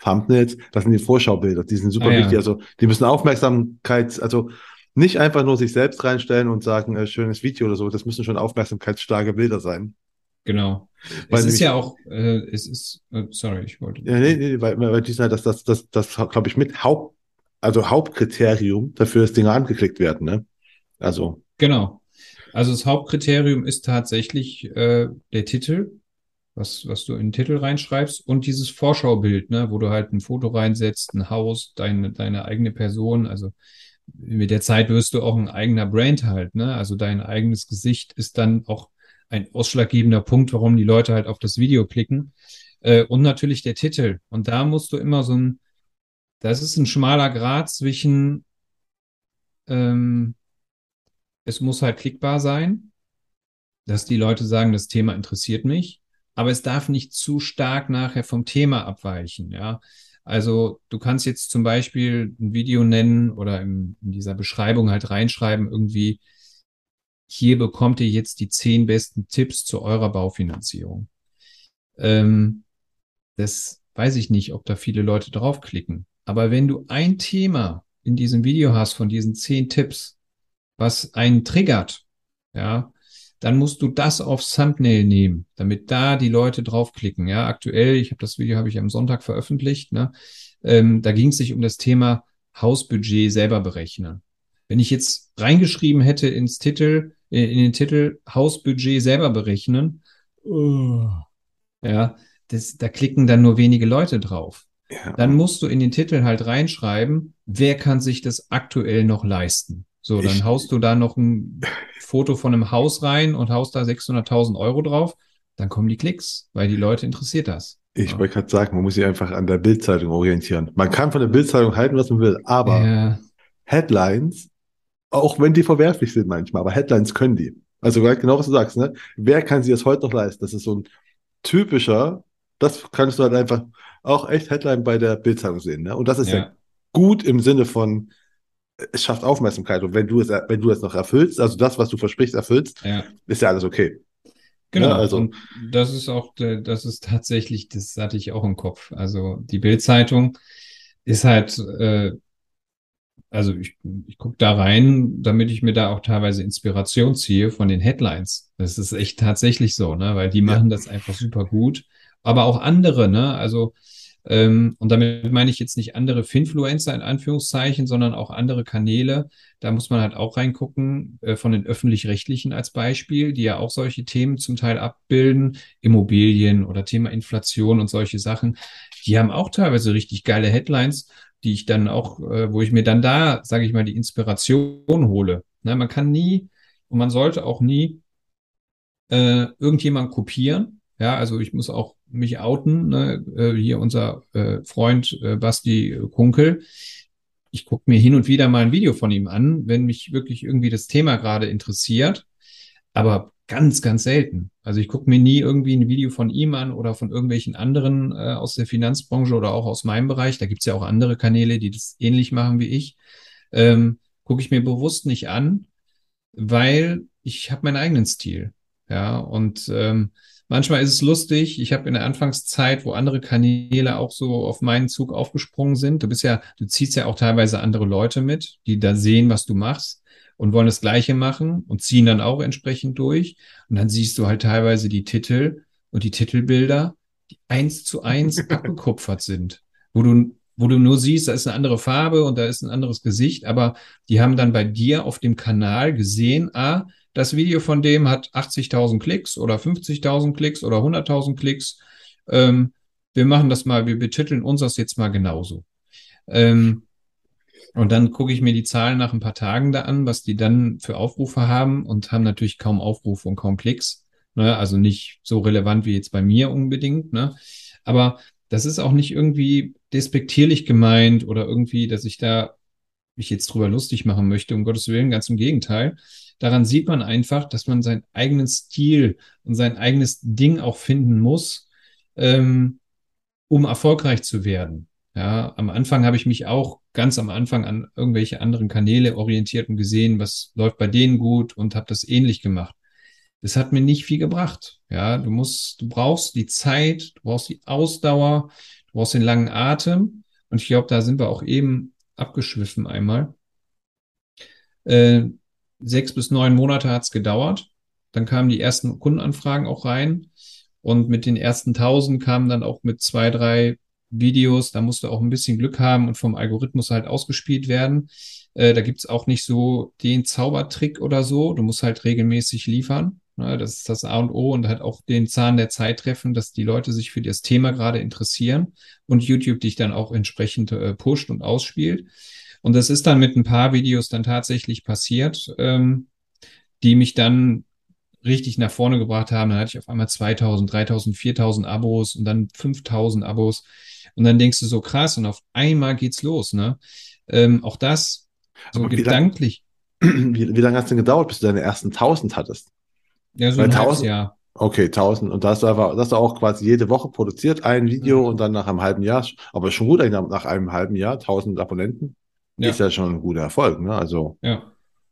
Thumbnails, das sind die Vorschaubilder, die sind super ah, wichtig. Ja. Also die müssen Aufmerksamkeit, also nicht einfach nur sich selbst reinstellen und sagen, äh, schönes Video oder so, das müssen schon aufmerksamkeitsstarke Bilder sein. Genau. Weil es ist ja auch, äh, es ist, äh, sorry, ich wollte. Ja, nee, nee, weil, weil die halt, das, das, das, das, glaube ich, mit Haupt, also Hauptkriterium dafür, dass Dinge angeklickt werden, ne? Also. Genau. Also das Hauptkriterium ist tatsächlich äh, der Titel, was, was du in den Titel reinschreibst und dieses Vorschaubild, ne, wo du halt ein Foto reinsetzt, ein Haus, deine, deine eigene Person. Also mit der Zeit wirst du auch ein eigener Brand halt, ne? Also dein eigenes Gesicht ist dann auch ein ausschlaggebender Punkt, warum die Leute halt auf das Video klicken. Äh, und natürlich der Titel. Und da musst du immer so ein, das ist ein schmaler Grad zwischen, ähm, es muss halt klickbar sein, dass die Leute sagen, das Thema interessiert mich, aber es darf nicht zu stark nachher vom Thema abweichen, ja. Also du kannst jetzt zum Beispiel ein Video nennen oder in, in dieser Beschreibung halt reinschreiben, irgendwie, hier bekommt ihr jetzt die zehn besten Tipps zu eurer Baufinanzierung. Ähm, das weiß ich nicht, ob da viele Leute draufklicken. Aber wenn du ein Thema in diesem Video hast von diesen zehn Tipps, was einen triggert, ja, dann musst du das aufs Thumbnail nehmen, damit da die Leute draufklicken. Ja, aktuell, ich habe das Video habe ich am Sonntag veröffentlicht. Ne? Ähm, da ging es sich um das Thema Hausbudget selber berechnen. Wenn ich jetzt reingeschrieben hätte ins Titel, äh, in den Titel Hausbudget selber berechnen, uh, ja, das, da klicken dann nur wenige Leute drauf. Ja. Dann musst du in den Titel halt reinschreiben, wer kann sich das aktuell noch leisten. So, dann ich, haust du da noch ein Foto von einem Haus rein und haust da 600.000 Euro drauf. Dann kommen die Klicks, weil die Leute interessiert das. Ich ja. wollte gerade sagen, man muss sich einfach an der Bildzeitung orientieren. Man kann von der Bildzeitung halten, was man will, aber ja. Headlines, auch wenn die verwerflich sind manchmal, aber Headlines können die. Also genau, was du sagst, ne? Wer kann sich das heute noch leisten? Das ist so ein typischer, das kannst du halt einfach auch echt Headline bei der Bildzeitung sehen, ne? Und das ist ja, ja gut im Sinne von, es schafft Aufmerksamkeit. Und wenn du es, wenn du es noch erfüllst, also das, was du versprichst, erfüllst, ja. ist ja alles okay. Genau. Ja, also. Und das ist auch, das ist tatsächlich, das hatte ich auch im Kopf. Also die Bildzeitung ist halt, äh, also ich, ich gucke da rein, damit ich mir da auch teilweise Inspiration ziehe von den Headlines. Das ist echt tatsächlich so, ne? Weil die machen ja. das einfach super gut. Aber auch andere, ne? Also ähm, und damit meine ich jetzt nicht andere Finfluencer in Anführungszeichen, sondern auch andere Kanäle. Da muss man halt auch reingucken, äh, von den öffentlich-rechtlichen als Beispiel, die ja auch solche Themen zum Teil abbilden, Immobilien oder Thema Inflation und solche Sachen. Die haben auch teilweise richtig geile Headlines, die ich dann auch, äh, wo ich mir dann da, sage ich mal, die Inspiration hole. Na, man kann nie und man sollte auch nie äh, irgendjemand kopieren. Ja, also ich muss auch mich outen, ne? äh, hier unser äh, Freund äh, Basti Kunkel. Ich gucke mir hin und wieder mal ein Video von ihm an, wenn mich wirklich irgendwie das Thema gerade interessiert, aber ganz, ganz selten. Also ich gucke mir nie irgendwie ein Video von ihm an oder von irgendwelchen anderen äh, aus der Finanzbranche oder auch aus meinem Bereich. Da gibt's ja auch andere Kanäle, die das ähnlich machen wie ich. Ähm, gucke ich mir bewusst nicht an, weil ich habe meinen eigenen Stil. Ja, und ähm, Manchmal ist es lustig. Ich habe in der Anfangszeit, wo andere Kanäle auch so auf meinen Zug aufgesprungen sind. Du bist ja, du ziehst ja auch teilweise andere Leute mit, die da sehen, was du machst und wollen das Gleiche machen und ziehen dann auch entsprechend durch. Und dann siehst du halt teilweise die Titel und die Titelbilder, die eins zu eins abgekupfert sind, wo du wo du nur siehst, da ist eine andere Farbe und da ist ein anderes Gesicht, aber die haben dann bei dir auf dem Kanal gesehen, ah, das Video von dem hat 80.000 Klicks oder 50.000 Klicks oder 100.000 Klicks. Ähm, wir machen das mal, wir betiteln uns das jetzt mal genauso. Ähm, und dann gucke ich mir die Zahlen nach ein paar Tagen da an, was die dann für Aufrufe haben und haben natürlich kaum Aufrufe und kaum Klicks. Ne? Also nicht so relevant wie jetzt bei mir unbedingt. Ne? Aber das ist auch nicht irgendwie despektierlich gemeint oder irgendwie, dass ich da mich jetzt drüber lustig machen möchte, um Gottes Willen, ganz im Gegenteil. Daran sieht man einfach, dass man seinen eigenen Stil und sein eigenes Ding auch finden muss, ähm, um erfolgreich zu werden. Ja, am Anfang habe ich mich auch ganz am Anfang an irgendwelche anderen Kanäle orientiert und gesehen, was läuft bei denen gut und habe das ähnlich gemacht. Das hat mir nicht viel gebracht. Ja, du musst, du brauchst die Zeit, du brauchst die Ausdauer, du brauchst den langen Atem. Und ich glaube, da sind wir auch eben abgeschwiffen einmal. Äh, sechs bis neun Monate hat's gedauert. Dann kamen die ersten Kundenanfragen auch rein. Und mit den ersten tausend kamen dann auch mit zwei, drei Videos, da musst du auch ein bisschen Glück haben und vom Algorithmus halt ausgespielt werden. Äh, da gibt's auch nicht so den Zaubertrick oder so. Du musst halt regelmäßig liefern. Ne? Das ist das A und O und halt auch den Zahn der Zeit treffen, dass die Leute sich für das Thema gerade interessieren und YouTube dich dann auch entsprechend äh, pusht und ausspielt. Und das ist dann mit ein paar Videos dann tatsächlich passiert, ähm, die mich dann richtig nach vorne gebracht haben. Dann hatte ich auf einmal 2000, 3000, 4000 Abos und dann 5000 Abos. Und dann denkst du so krass und auf einmal geht's los, ne? Ähm, auch das so Aber wie gedanklich. Lang, wie, wie lange hat es denn gedauert, bis du deine ersten 1000 hattest? Ja, so Weil ein halbes 1000 Jahr. Okay, 1000. Und da hast du einfach, das auch quasi jede Woche produziert, ein Video Mhm. und dann nach einem halben Jahr, aber schon gut, nach einem halben Jahr, 1000 Abonnenten, ist Ja, ja schon ein guter Erfolg, ne? Also, ja.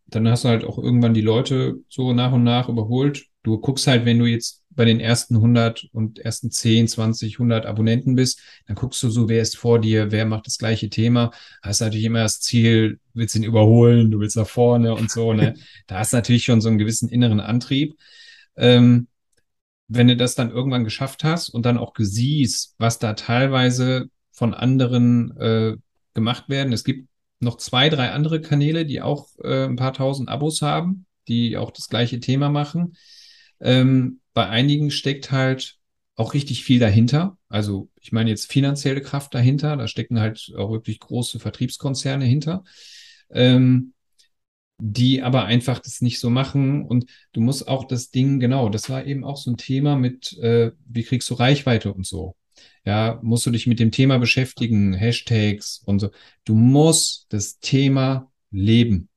Dann hast du halt auch irgendwann die Leute so nach und nach überholt. Du guckst halt, wenn du jetzt bei den ersten 100 und ersten 10, 20, 100 Abonnenten bist, dann guckst du so, wer ist vor dir, wer macht das gleiche Thema. Hast natürlich immer das Ziel, du willst ihn überholen, du willst nach vorne und so, ne? Da hast du natürlich schon so einen gewissen inneren Antrieb. Ähm, wenn du das dann irgendwann geschafft hast und dann auch siehst, was da teilweise von anderen äh, gemacht werden. Es gibt noch zwei, drei andere Kanäle, die auch äh, ein paar tausend Abos haben, die auch das gleiche Thema machen. Ähm, bei einigen steckt halt auch richtig viel dahinter. Also ich meine jetzt finanzielle Kraft dahinter. Da stecken halt auch wirklich große Vertriebskonzerne hinter. Ähm, die aber einfach das nicht so machen. Und du musst auch das Ding, genau, das war eben auch so ein Thema mit, äh, wie kriegst du Reichweite und so. Ja, musst du dich mit dem Thema beschäftigen, Hashtags und so. Du musst das Thema leben.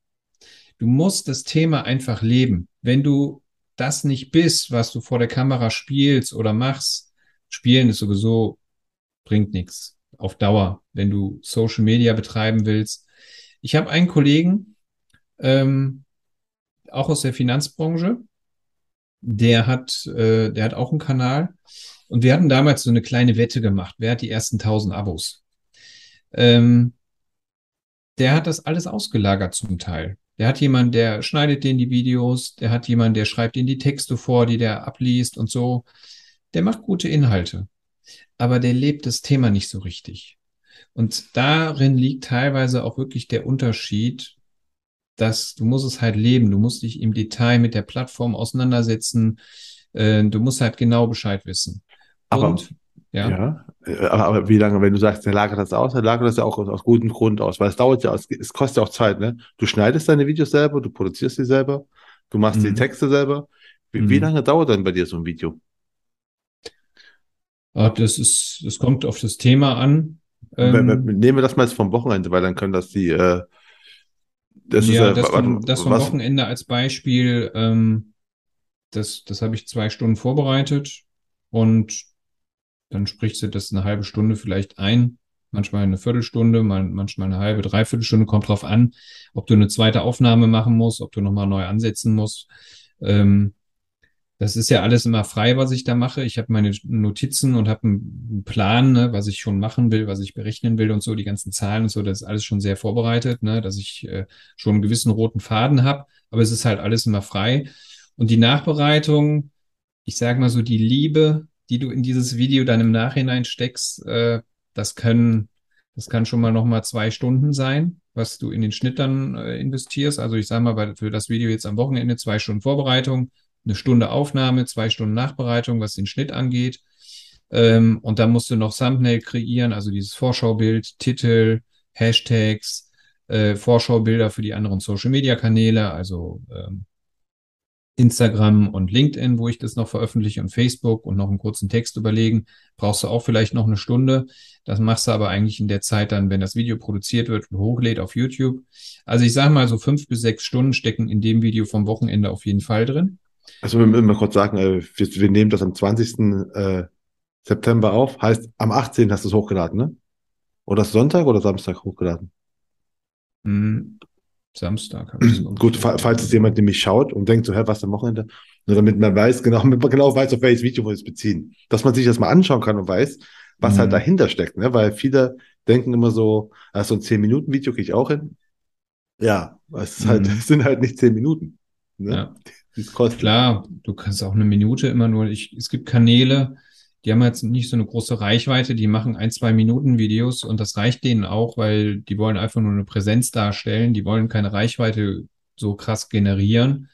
Du musst das Thema einfach leben. Wenn du das nicht bist, was du vor der Kamera spielst oder machst, spielen ist sowieso, bringt nichts auf Dauer, wenn du Social Media betreiben willst. Ich habe einen Kollegen, ähm, auch aus der Finanzbranche. Der hat, äh, der hat auch einen Kanal. Und wir hatten damals so eine kleine Wette gemacht. Wer hat die ersten 1000 Abos? Ähm, der hat das alles ausgelagert zum Teil. Der hat jemanden, der schneidet den die Videos. Der hat jemanden, der schreibt ihnen die Texte vor, die der abliest und so. Der macht gute Inhalte. Aber der lebt das Thema nicht so richtig. Und darin liegt teilweise auch wirklich der Unterschied, dass du musst es halt leben. Du musst dich im Detail mit der Plattform auseinandersetzen. Äh, du musst halt genau Bescheid wissen. Aber, Und ja, ja, äh, aber, aber wie lange, wenn du sagst, der lagert das aus, der lagert das ja auch aus, aus gutem Grund aus, weil es dauert ja, es, es kostet ja auch Zeit, ne? Du schneidest deine Videos selber, du produzierst sie selber, du machst die Mhm. Texte selber. Wie, wie Mhm. lange dauert denn bei dir so ein Video? Ah, das ist, das kommt auf das Thema an. Ähm, Nehmen wir das mal jetzt vom Wochenende, weil dann können das die, äh, das ist ja, ja, das warte, vom, das vom was, Wochenende als Beispiel, ähm, das, das habe ich zwei Stunden vorbereitet und dann sprichst du das eine halbe Stunde vielleicht ein, manchmal eine Viertelstunde, mal, manchmal eine halbe, dreiviertel Stunde, kommt drauf an, ob du eine zweite Aufnahme machen musst, ob du nochmal neu ansetzen musst. Ähm, das ist ja alles immer frei, was ich da mache. Ich habe meine Notizen und habe einen einen Plan, ne, was ich schon machen will, was ich berechnen will und so, die ganzen Zahlen und so, das ist alles schon sehr vorbereitet, ne, dass ich äh, schon einen gewissen roten Faden habe, aber es ist halt alles immer frei. Und die Nachbereitung, ich sage mal so, die Liebe, die du in dieses Video dann im Nachhinein steckst, äh, das können Das kann schon mal nochmal zwei Stunden sein, was du in den Schnitt dann äh, investierst. Also ich sage mal, für das Video jetzt am Wochenende zwei Stunden Vorbereitung, eine Stunde Aufnahme, zwei Stunden Nachbereitung, was den Schnitt angeht. Ähm, und dann musst du noch Thumbnail kreieren, also dieses Vorschaubild, Titel, Hashtags, äh, Vorschaubilder für die anderen Social-Media-Kanäle, also ähm, Instagram und LinkedIn, wo ich das noch veröffentliche und Facebook und noch einen kurzen Text überlegen, brauchst du auch vielleicht noch eine Stunde. Das machst du aber eigentlich in der Zeit dann, wenn das Video produziert wird und hochlädt auf YouTube. Also ich sage mal so fünf bis sechs Stunden stecken in dem Video vom Wochenende auf jeden Fall drin. Also wir müssen mal kurz sagen, äh, wir, wir, nehmen das am 20. Äh, September auf. Heißt, am 18. hast du es hochgeladen, ne? Oder Sonntag oder Samstag hochgeladen? Samstag. Gut, falls es jemand nämlich schaut und denkt so, hä, was am Wochenende? Nur damit man weiß, genau, damit man genau weiß, auf welches Video wir es beziehen. Dass man sich das mal anschauen kann und weiß, was halt mhm. halt dahinter steckt, ne? Weil viele denken immer so, also ein 10-Minuten-Video kriege ich auch hin. Ja, es, ist halt, mhm. es sind halt nicht 10 Minuten. Ne? Ja. Klar, du kannst auch eine Minute immer nur, ich, es gibt Kanäle, die haben jetzt nicht so eine große Reichweite, die machen ein, zwei Minuten Videos und das reicht denen auch, weil die wollen einfach nur eine Präsenz darstellen, die wollen keine Reichweite so krass generieren.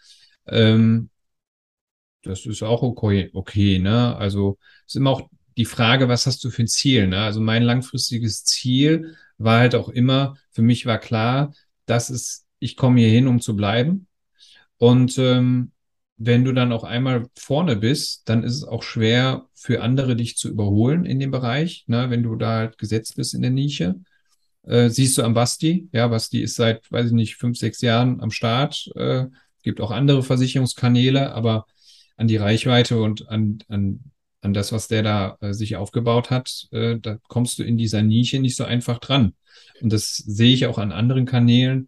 Ähm, das ist auch okay, okay, ne? Also ist immer auch die Frage, was hast du für ein Ziel, ne? Also mein langfristiges Ziel war halt auch immer, für mich war klar, das ist, ich komme hier hin, um zu bleiben. Und ähm, wenn du dann auch einmal vorne bist, dann ist es auch schwer für andere dich zu überholen in dem Bereich, ne, wenn du da halt gesetzt bist in der Nische. Äh, siehst du am Basti, ja, Basti ist seit, weiß ich nicht, fünf, sechs Jahren am Start, äh, gibt auch andere Versicherungskanäle, aber an die Reichweite und an, an, an das, was der da äh, sich aufgebaut hat, äh, da kommst du in dieser Nische nicht so einfach dran. Und das sehe ich auch an anderen Kanälen,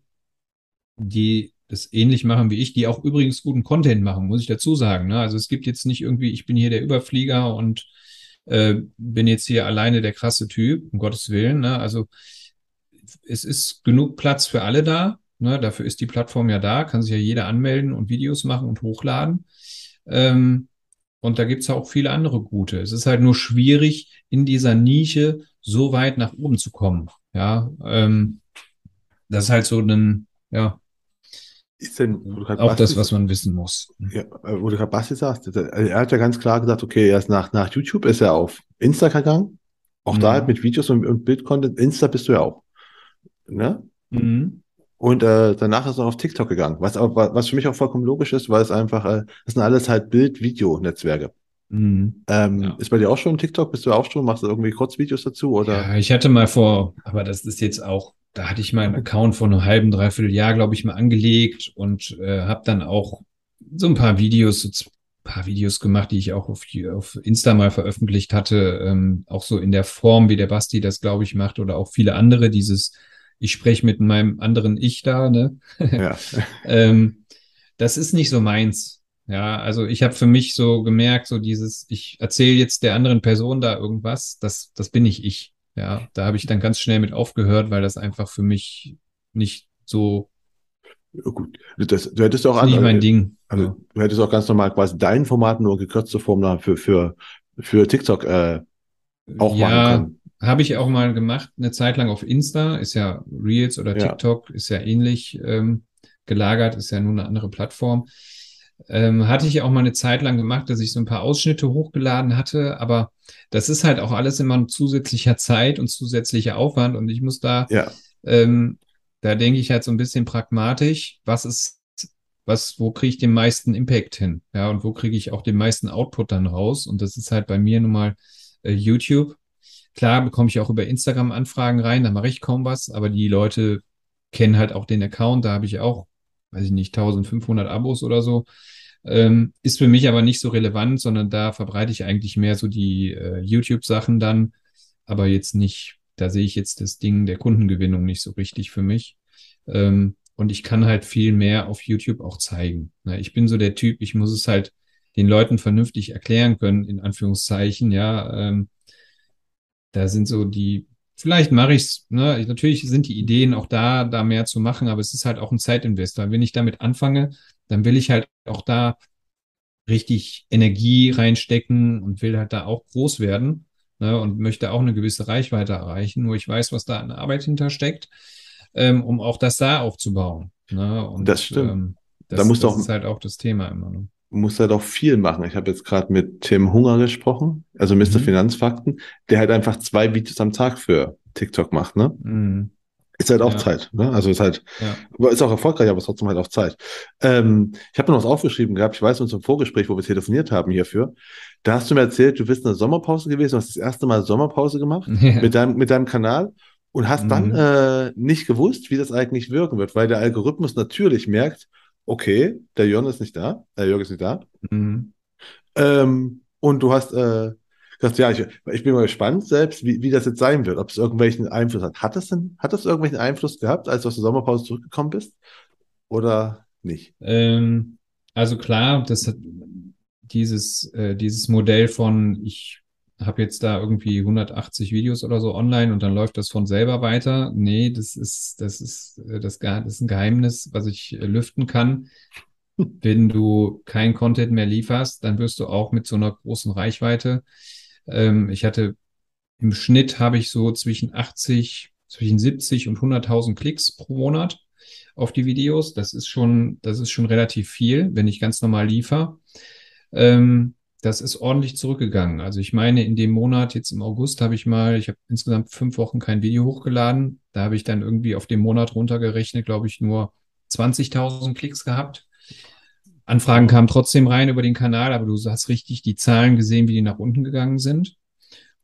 die das ähnlich machen wie ich, die auch übrigens guten Content machen, muss ich dazu sagen. Ne? Also es gibt jetzt nicht irgendwie, ich bin hier der Überflieger und äh, bin jetzt hier alleine der krasse Typ, um Gottes Willen. Ne? Also es ist genug Platz für alle da. Ne? Dafür ist die Plattform ja da, kann sich ja jeder anmelden und Videos machen und hochladen. Ähm, und da gibt's ja auch viele andere gute. Es ist halt nur schwierig, in dieser Nische so weit nach oben zu kommen. Ja, ähm, das ist halt so ein, ja, ist denn, auch das, was man wissen muss. Ja, wo du gerade Basti sagst, er hat ja ganz klar gesagt, okay, erst nach, nach YouTube ist er auf Insta gegangen. Auch mhm. da halt mit Videos und, und Bildcontent. Insta bist du ja auch. Ne? Mhm. Und äh, danach ist er auf TikTok gegangen, was, auch, was für mich auch vollkommen logisch ist, weil es einfach, äh, das sind alles halt Bild-Video-Netzwerke. Mhm. Ähm, ja. Ist bei dir auch schon TikTok? Bist du auch schon? Machst du irgendwie Kurzvideos dazu? Oder? Ja, ich hatte mal vor, aber das ist jetzt auch da hatte ich meinen Account vor einem halben, dreiviertel Jahr, glaube ich, mal angelegt und äh, habe dann auch so ein paar Videos, so ein paar Videos gemacht, die ich auch auf, auf Insta mal veröffentlicht hatte, ähm, auch so in der Form, wie der Basti das, glaube ich, macht oder auch viele andere, dieses, ich spreche mit meinem anderen Ich da, ne? Ja. ähm, das ist nicht so meins. Ja, also ich habe für mich so gemerkt, so dieses, ich erzähle jetzt der anderen Person da irgendwas, das, das bin nicht ich. Ja, da habe ich dann ganz schnell mit aufgehört, weil das einfach für mich nicht so. Gut, das, du hättest auch. Nicht mein Ding. Also, ja. du hättest auch ganz normal quasi dein Format nur gekürzte Form für, für, für TikTok äh, auch ja, machen können. Habe ich auch mal gemacht, eine Zeit lang auf Insta, ist ja Reels oder TikTok, ja. ist ja ähnlich ähm, gelagert, ist ja nur eine andere Plattform. Ähm, hatte ich auch mal eine Zeit lang gemacht, dass ich so ein paar Ausschnitte hochgeladen hatte, aber das ist halt auch alles immer ein zusätzlicher Zeit und zusätzlicher Aufwand und ich muss da, ja. ähm, da denke ich halt so ein bisschen pragmatisch, was ist, was, wo kriege ich den meisten Impact hin? Ja, und wo kriege ich auch den meisten Output dann raus? Und das ist halt bei mir nun mal äh, YouTube. Klar bekomme ich auch über Instagram Anfragen rein, da mache ich kaum was, aber die Leute kennen halt auch den Account, da habe ich auch weiß ich nicht, 1500 Abos oder so. Ähm, ist für mich aber nicht so relevant, sondern da verbreite ich eigentlich mehr so die äh, YouTube-Sachen dann, aber jetzt nicht, da sehe ich jetzt das Ding der Kundengewinnung nicht so richtig für mich. Ähm, und ich kann halt viel mehr auf YouTube auch zeigen. Na, ich bin so der Typ, ich muss es halt den Leuten vernünftig erklären können, in Anführungszeichen, ja. Ähm, da sind so die vielleicht mache ich es, ne? natürlich sind die Ideen auch da, da mehr zu machen, aber es ist halt auch ein Zeitinvestor. Wenn ich damit anfange, dann will ich halt auch da richtig Energie reinstecken und will halt da auch groß werden. ne, und möchte auch eine gewisse Reichweite erreichen. Nur ich weiß, was da an Arbeit hintersteckt, ähm, um auch das da aufzubauen. Ne? Und, Das stimmt. Ähm, das, Da musst das auch- ist halt auch das Thema immer. Ne? Muss halt auch viel machen. Ich habe jetzt gerade mit Tim Hunger gesprochen, also Mr. Mhm. Finanzfakten, der halt einfach zwei Videos am Tag für TikTok macht, ne? Mhm. Ist halt auch Ja. Zeit, ne? Also ist halt, Ja. aber ist auch erfolgreich, aber ist trotzdem halt auch Zeit. Ähm, ich habe noch was aufgeschrieben gehabt, ich weiß, in unserem Vorgespräch, wo wir telefoniert haben hierfür, da hast du mir erzählt, du bist in der Sommerpause gewesen, du hast das erste Mal Sommerpause gemacht Ja. mit deinem, mit deinem Kanal und hast dann Mhm. äh, nicht gewusst, wie das eigentlich wirken wird, weil der Algorithmus natürlich merkt, okay, der Jörn ist nicht da, der Jörg ist nicht da, Mhm. ähm, und du hast äh, gesagt, ja, ich, ich bin mal gespannt selbst, wie, wie das jetzt sein wird, ob es irgendwelchen Einfluss hat. Hat es denn, hat das irgendwelchen Einfluss gehabt, als du aus der Sommerpause zurückgekommen bist? Oder nicht? Ähm, also klar, das hat dieses, äh, dieses Modell von, ich habe jetzt da irgendwie 180 Videos oder so online und dann läuft das von selber weiter. Nee, das ist, das ist, äh, das, das ist ein Geheimnis, was ich äh, lüften kann. Wenn du kein Content mehr lieferst, dann wirst du auch mit so einer großen Reichweite. Ähm, ich hatte im Schnitt habe ich so zwischen 80, zwischen 70 und 100.000 Klicks pro Monat auf die Videos. Das ist schon, das ist schon relativ viel, wenn ich ganz normal liefere. Ähm, das ist ordentlich zurückgegangen. Also ich meine, in dem Monat, jetzt im August, habe ich mal, ich habe insgesamt fünf Wochen kein Video hochgeladen. Da habe ich dann irgendwie auf den Monat runtergerechnet, glaube ich, nur 20.000 Klicks gehabt. Anfragen kamen trotzdem rein über den Kanal, aber du hast richtig die Zahlen gesehen, wie die nach unten gegangen sind.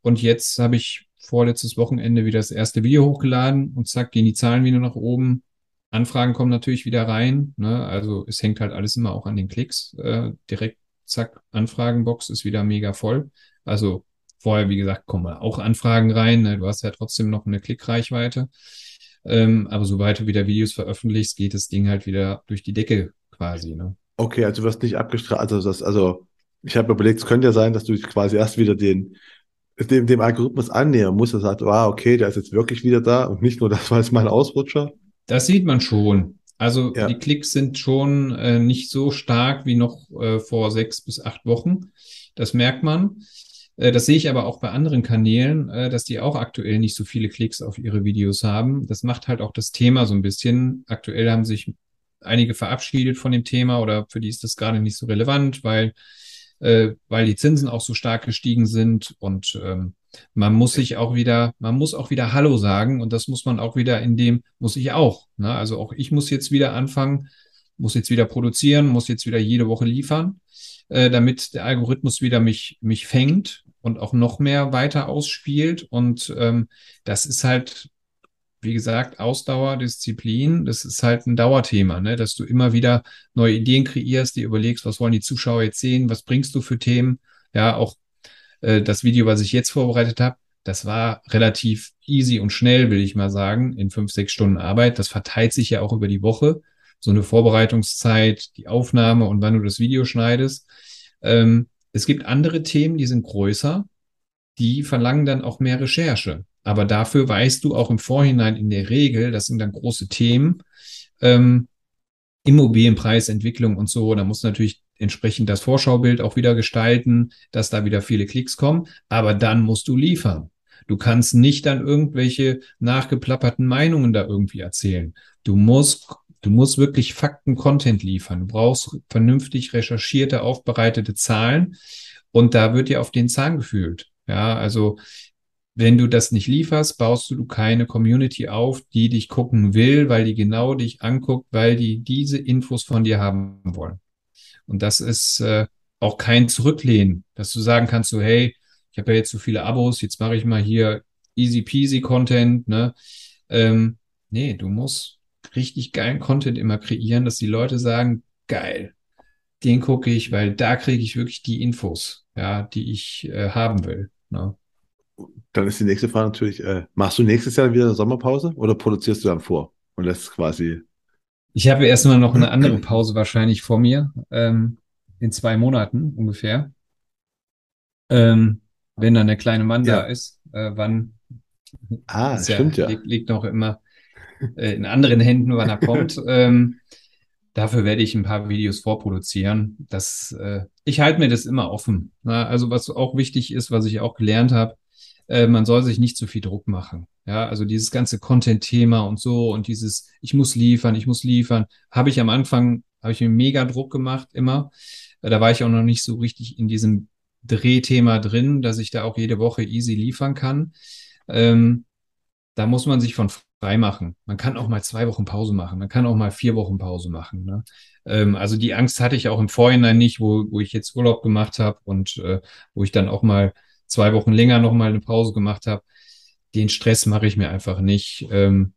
Und jetzt habe ich vorletztes Wochenende wieder das erste Video hochgeladen und zack, gehen die Zahlen wieder nach oben. Anfragen kommen natürlich wieder rein. Ne? Also es hängt halt alles immer auch an den Klicks. Äh, direkt, zack, Anfragenbox ist wieder mega voll. Also vorher, wie gesagt, kommen auch Anfragen rein. Ne? Du hast ja trotzdem noch eine Klickreichweite. Ähm, aber sobald du wieder Videos veröffentlichst, geht das Ding halt wieder durch die Decke quasi. Ne? Okay, also du wirst nicht abgestraft, also das, also ich habe überlegt, es könnte ja sein, dass du dich quasi erst wieder den, dem, dem Algorithmus annähern musst, der sagt, ah, okay, der ist jetzt wirklich wieder da und nicht nur, das war jetzt mal ein Ausrutscher. Das sieht man schon. Also Ja. die Klicks sind schon äh, nicht so stark wie noch äh, vor sechs bis acht Wochen. Das merkt man. Äh, das sehe ich aber auch bei anderen Kanälen, äh, dass die auch aktuell nicht so viele Klicks auf ihre Videos haben. Das macht halt auch das Thema so ein bisschen. Aktuell haben sich einige verabschiedet von dem Thema oder für die ist das gerade nicht so relevant, weil, äh, weil die Zinsen auch so stark gestiegen sind und ähm, man muss sich auch wieder, man muss auch wieder Hallo sagen und das muss man auch wieder in dem, muss ich auch. Ne? Also auch ich muss jetzt wieder anfangen, muss jetzt wieder produzieren, muss jetzt wieder jede Woche liefern, äh, damit der Algorithmus wieder mich, mich fängt und auch noch mehr weiter ausspielt. Und ähm, das ist halt, wie gesagt, Ausdauer, Disziplin, das ist halt ein Dauerthema, ne? dass du immer wieder neue Ideen kreierst, dir überlegst, was wollen die Zuschauer jetzt sehen, was bringst du für Themen, ja, auch äh, das Video, was ich jetzt vorbereitet habe, das war relativ easy und schnell, will ich mal sagen, in fünf, sechs Stunden Arbeit. Das verteilt sich ja auch über die Woche. So eine Vorbereitungszeit, die Aufnahme und wann du das Video schneidest. Ähm, es gibt andere Themen, die sind größer, die verlangen dann auch mehr Recherche. Aber dafür weißt du auch im Vorhinein in der Regel, das sind dann große Themen, ähm, Immobilienpreisentwicklung und so, da muss natürlich entsprechend das Vorschaubild auch wieder gestalten, dass da wieder viele Klicks kommen, aber dann musst du liefern. Du kannst nicht dann irgendwelche nachgeplapperten Meinungen da irgendwie erzählen. Du musst, du musst wirklich Fakten-Content liefern. Du brauchst vernünftig recherchierte, aufbereitete Zahlen und da wird dir auf den Zahn gefühlt. Ja, also wenn du das nicht lieferst, baust du keine Community auf, die dich gucken will, weil die genau dich anguckt, weil die diese Infos von dir haben wollen. Und das ist äh, auch kein Zurücklehnen, dass du sagen kannst, so, hey, ich habe ja jetzt so viele Abos, jetzt mache ich mal hier easy peasy Content, ne? Ähm, nee, du musst richtig geilen Content immer kreieren, dass die Leute sagen, geil, den gucke ich, weil da kriege ich wirklich die Infos, ja, die ich äh, haben will. Ne? Dann ist die nächste Frage natürlich, äh, machst du nächstes Jahr wieder eine Sommerpause oder produzierst du dann vor und lässt quasi, Ich habe erstmal noch eine andere Pause wahrscheinlich vor mir, ähm, in zwei Monaten ungefähr. Ähm, wenn dann der kleine Mann Ja. da ist, äh, wann ah, ist stimmt ja. Liegt, liegt noch immer äh, in anderen Händen, wann er kommt. ähm, dafür werde ich ein paar Videos vorproduzieren. Das, äh, ich halte mir das immer offen. Na, also was auch wichtig ist, was ich auch gelernt habe, äh, man soll sich nicht zu viel Druck machen. Ja, also dieses ganze Content-Thema und so und dieses, ich muss liefern, ich muss liefern, habe ich am Anfang, habe ich mir mega Druck gemacht, immer. Da war ich auch noch nicht so richtig in diesem Drehthema drin, dass ich da auch jede Woche easy liefern kann. Ähm, da muss man sich von frei machen. Man kann auch mal zwei Wochen Pause machen. Man kann auch mal vier Wochen Pause machen. Ne? Ähm, also die Angst hatte ich auch im Vorhinein nicht, wo, wo ich jetzt Urlaub gemacht habe und äh, wo ich dann auch mal zwei Wochen länger noch mal eine Pause gemacht habe. Den Stress mache ich mir einfach nicht. Ähm,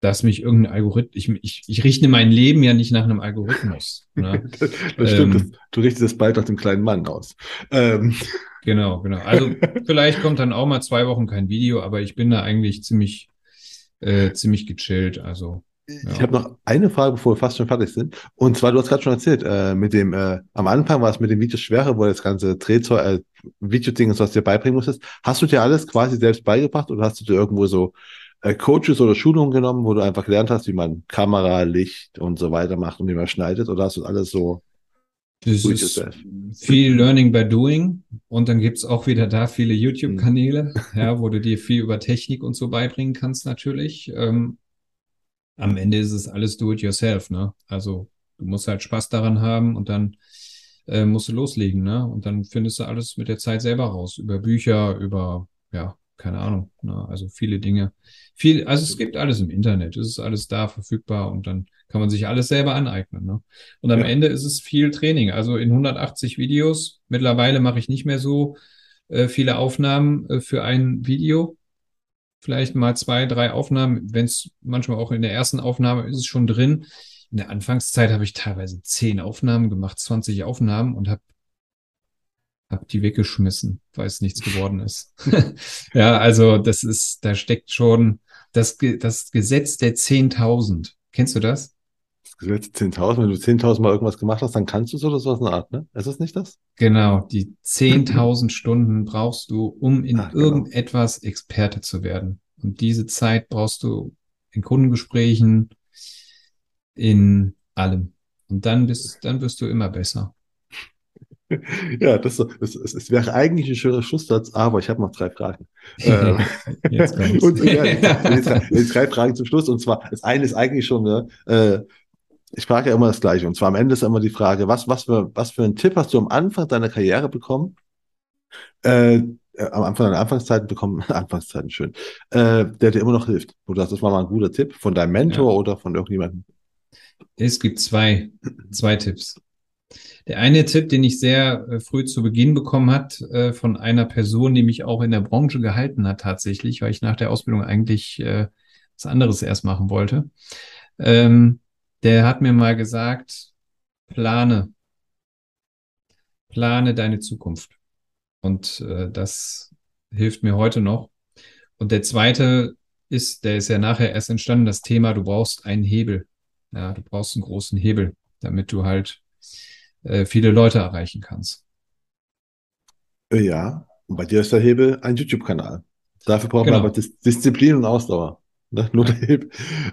dass mich irgendein Algorithmus, ich, ich, ich richte mein Leben ja nicht nach einem Algorithmus. Ne? das, das stimmt, ähm, du richtest es bald nach dem kleinen Mann aus. Ähm. Genau, genau. Also vielleicht kommt dann auch mal zwei Wochen kein Video, aber ich bin da eigentlich ziemlich, äh, ziemlich gechillt. Also ja. Ich habe noch eine Frage, bevor wir fast schon fertig sind. Und zwar, du hast gerade schon erzählt, äh, mit dem, äh, am Anfang war es mit dem Video schwerer, wo das ganze Drehzeug, äh, Videoding und so, was dir beibringen musstest. Hast du dir alles quasi selbst beigebracht oder hast du dir irgendwo so äh, Coaches oder Schulungen genommen, wo du einfach gelernt hast, wie man Kamera, Licht und so weiter macht und wie man schneidet? Oder hast du alles so? Das ist viel Learning by Doing und dann gibt's auch wieder da viele YouTube-Kanäle, mhm. ja, wo du dir viel über Technik und so beibringen kannst natürlich. Ähm, am Ende ist es alles do it yourself, ne? Also du musst halt Spaß daran haben und dann äh, musst du loslegen, ne? Und dann findest du alles mit der Zeit selber raus. Über Bücher, über, ja, keine Ahnung. Ne? Also viele Dinge. Viel, also es gibt alles im Internet, es ist alles da verfügbar und dann kann man sich alles selber aneignen. Ne? Und am ja. Ende ist es viel Training. Also in 180 Videos, mittlerweile mache ich nicht mehr so äh, viele Aufnahmen äh, für ein Video. Vielleicht mal zwei, drei Aufnahmen, wenn es manchmal auch in der ersten Aufnahme ist es schon drin. In der Anfangszeit habe ich teilweise zehn Aufnahmen gemacht, 20 Aufnahmen und habe hab die weggeschmissen, weil es nichts geworden ist. ja, also das ist, da steckt schon das, das Gesetz der 10.000. Kennst du das? Das Gesetz 10.000, wenn du 10.000 Mal irgendwas gemacht hast, dann kannst du es oder so was eine Art, ne? Ist das nicht das? Genau, die 10.000 Stunden brauchst du, um in Ach, genau. irgendetwas Experte zu werden. Und diese Zeit brauchst du in Kundengesprächen, in allem. Und dann bist, dann wirst du immer besser. Ja, das, das, das, das wäre eigentlich ein schöner Schlusssatz, aber ich habe noch drei Fragen. Ähm, jetzt und, ja, jetzt, jetzt drei Fragen zum Schluss. Und zwar, das eine ist eigentlich schon, ne, äh, ich frage ja immer das Gleiche. Und zwar am Ende ist immer die Frage, was, was, für, was für einen Tipp hast du am Anfang deiner Karriere bekommen? Äh, äh am Anfang deiner Anfangszeiten bekommen, Anfangszeiten schön, äh, der dir immer noch hilft. Wo du sagst, das war mal ein guter Tipp von deinem Mentor ja. oder von irgendjemandem? Es gibt zwei, zwei Tipps. Der eine Tipp, den ich sehr äh, früh zu Beginn bekommen hat, äh, von einer Person, die mich auch in der Branche gehalten hat tatsächlich, weil ich nach der Ausbildung eigentlich äh, was anderes erst machen wollte. Ähm, der hat mir mal gesagt, plane, plane deine Zukunft. Und äh, das hilft mir heute noch. Und der zweite ist, der ist ja nachher erst entstanden, das Thema, du brauchst einen Hebel. Ja, du brauchst einen großen Hebel, damit du halt äh, viele Leute erreichen kannst. Äh, ja, und bei dir ist der Hebel ein YouTube-Kanal. Dafür braucht genau. man aber Dis Disziplin und Ausdauer. Ne? Nur der Hebel.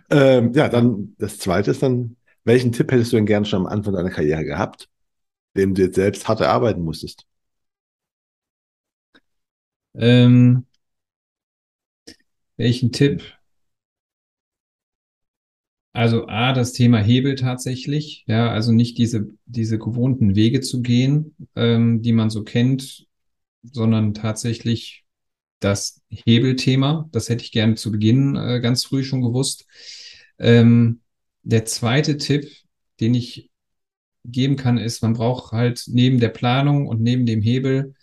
Ähm, ja, dann das zweite ist dann, welchen Tipp hättest du denn gerne schon am Anfang deiner Karriere gehabt, dem du jetzt selbst hart erarbeiten musstest? Ähm, welchen Tipp? Also A, das Thema Hebel tatsächlich, ja, also nicht diese, diese gewohnten Wege zu gehen, ähm, die man so kennt, sondern tatsächlich das Hebelthema. Das hätte ich gerne zu Beginn äh, ganz früh schon gewusst. Ähm, der zweite Tipp, den ich geben kann, ist, man braucht halt neben der Planung und neben dem Hebel,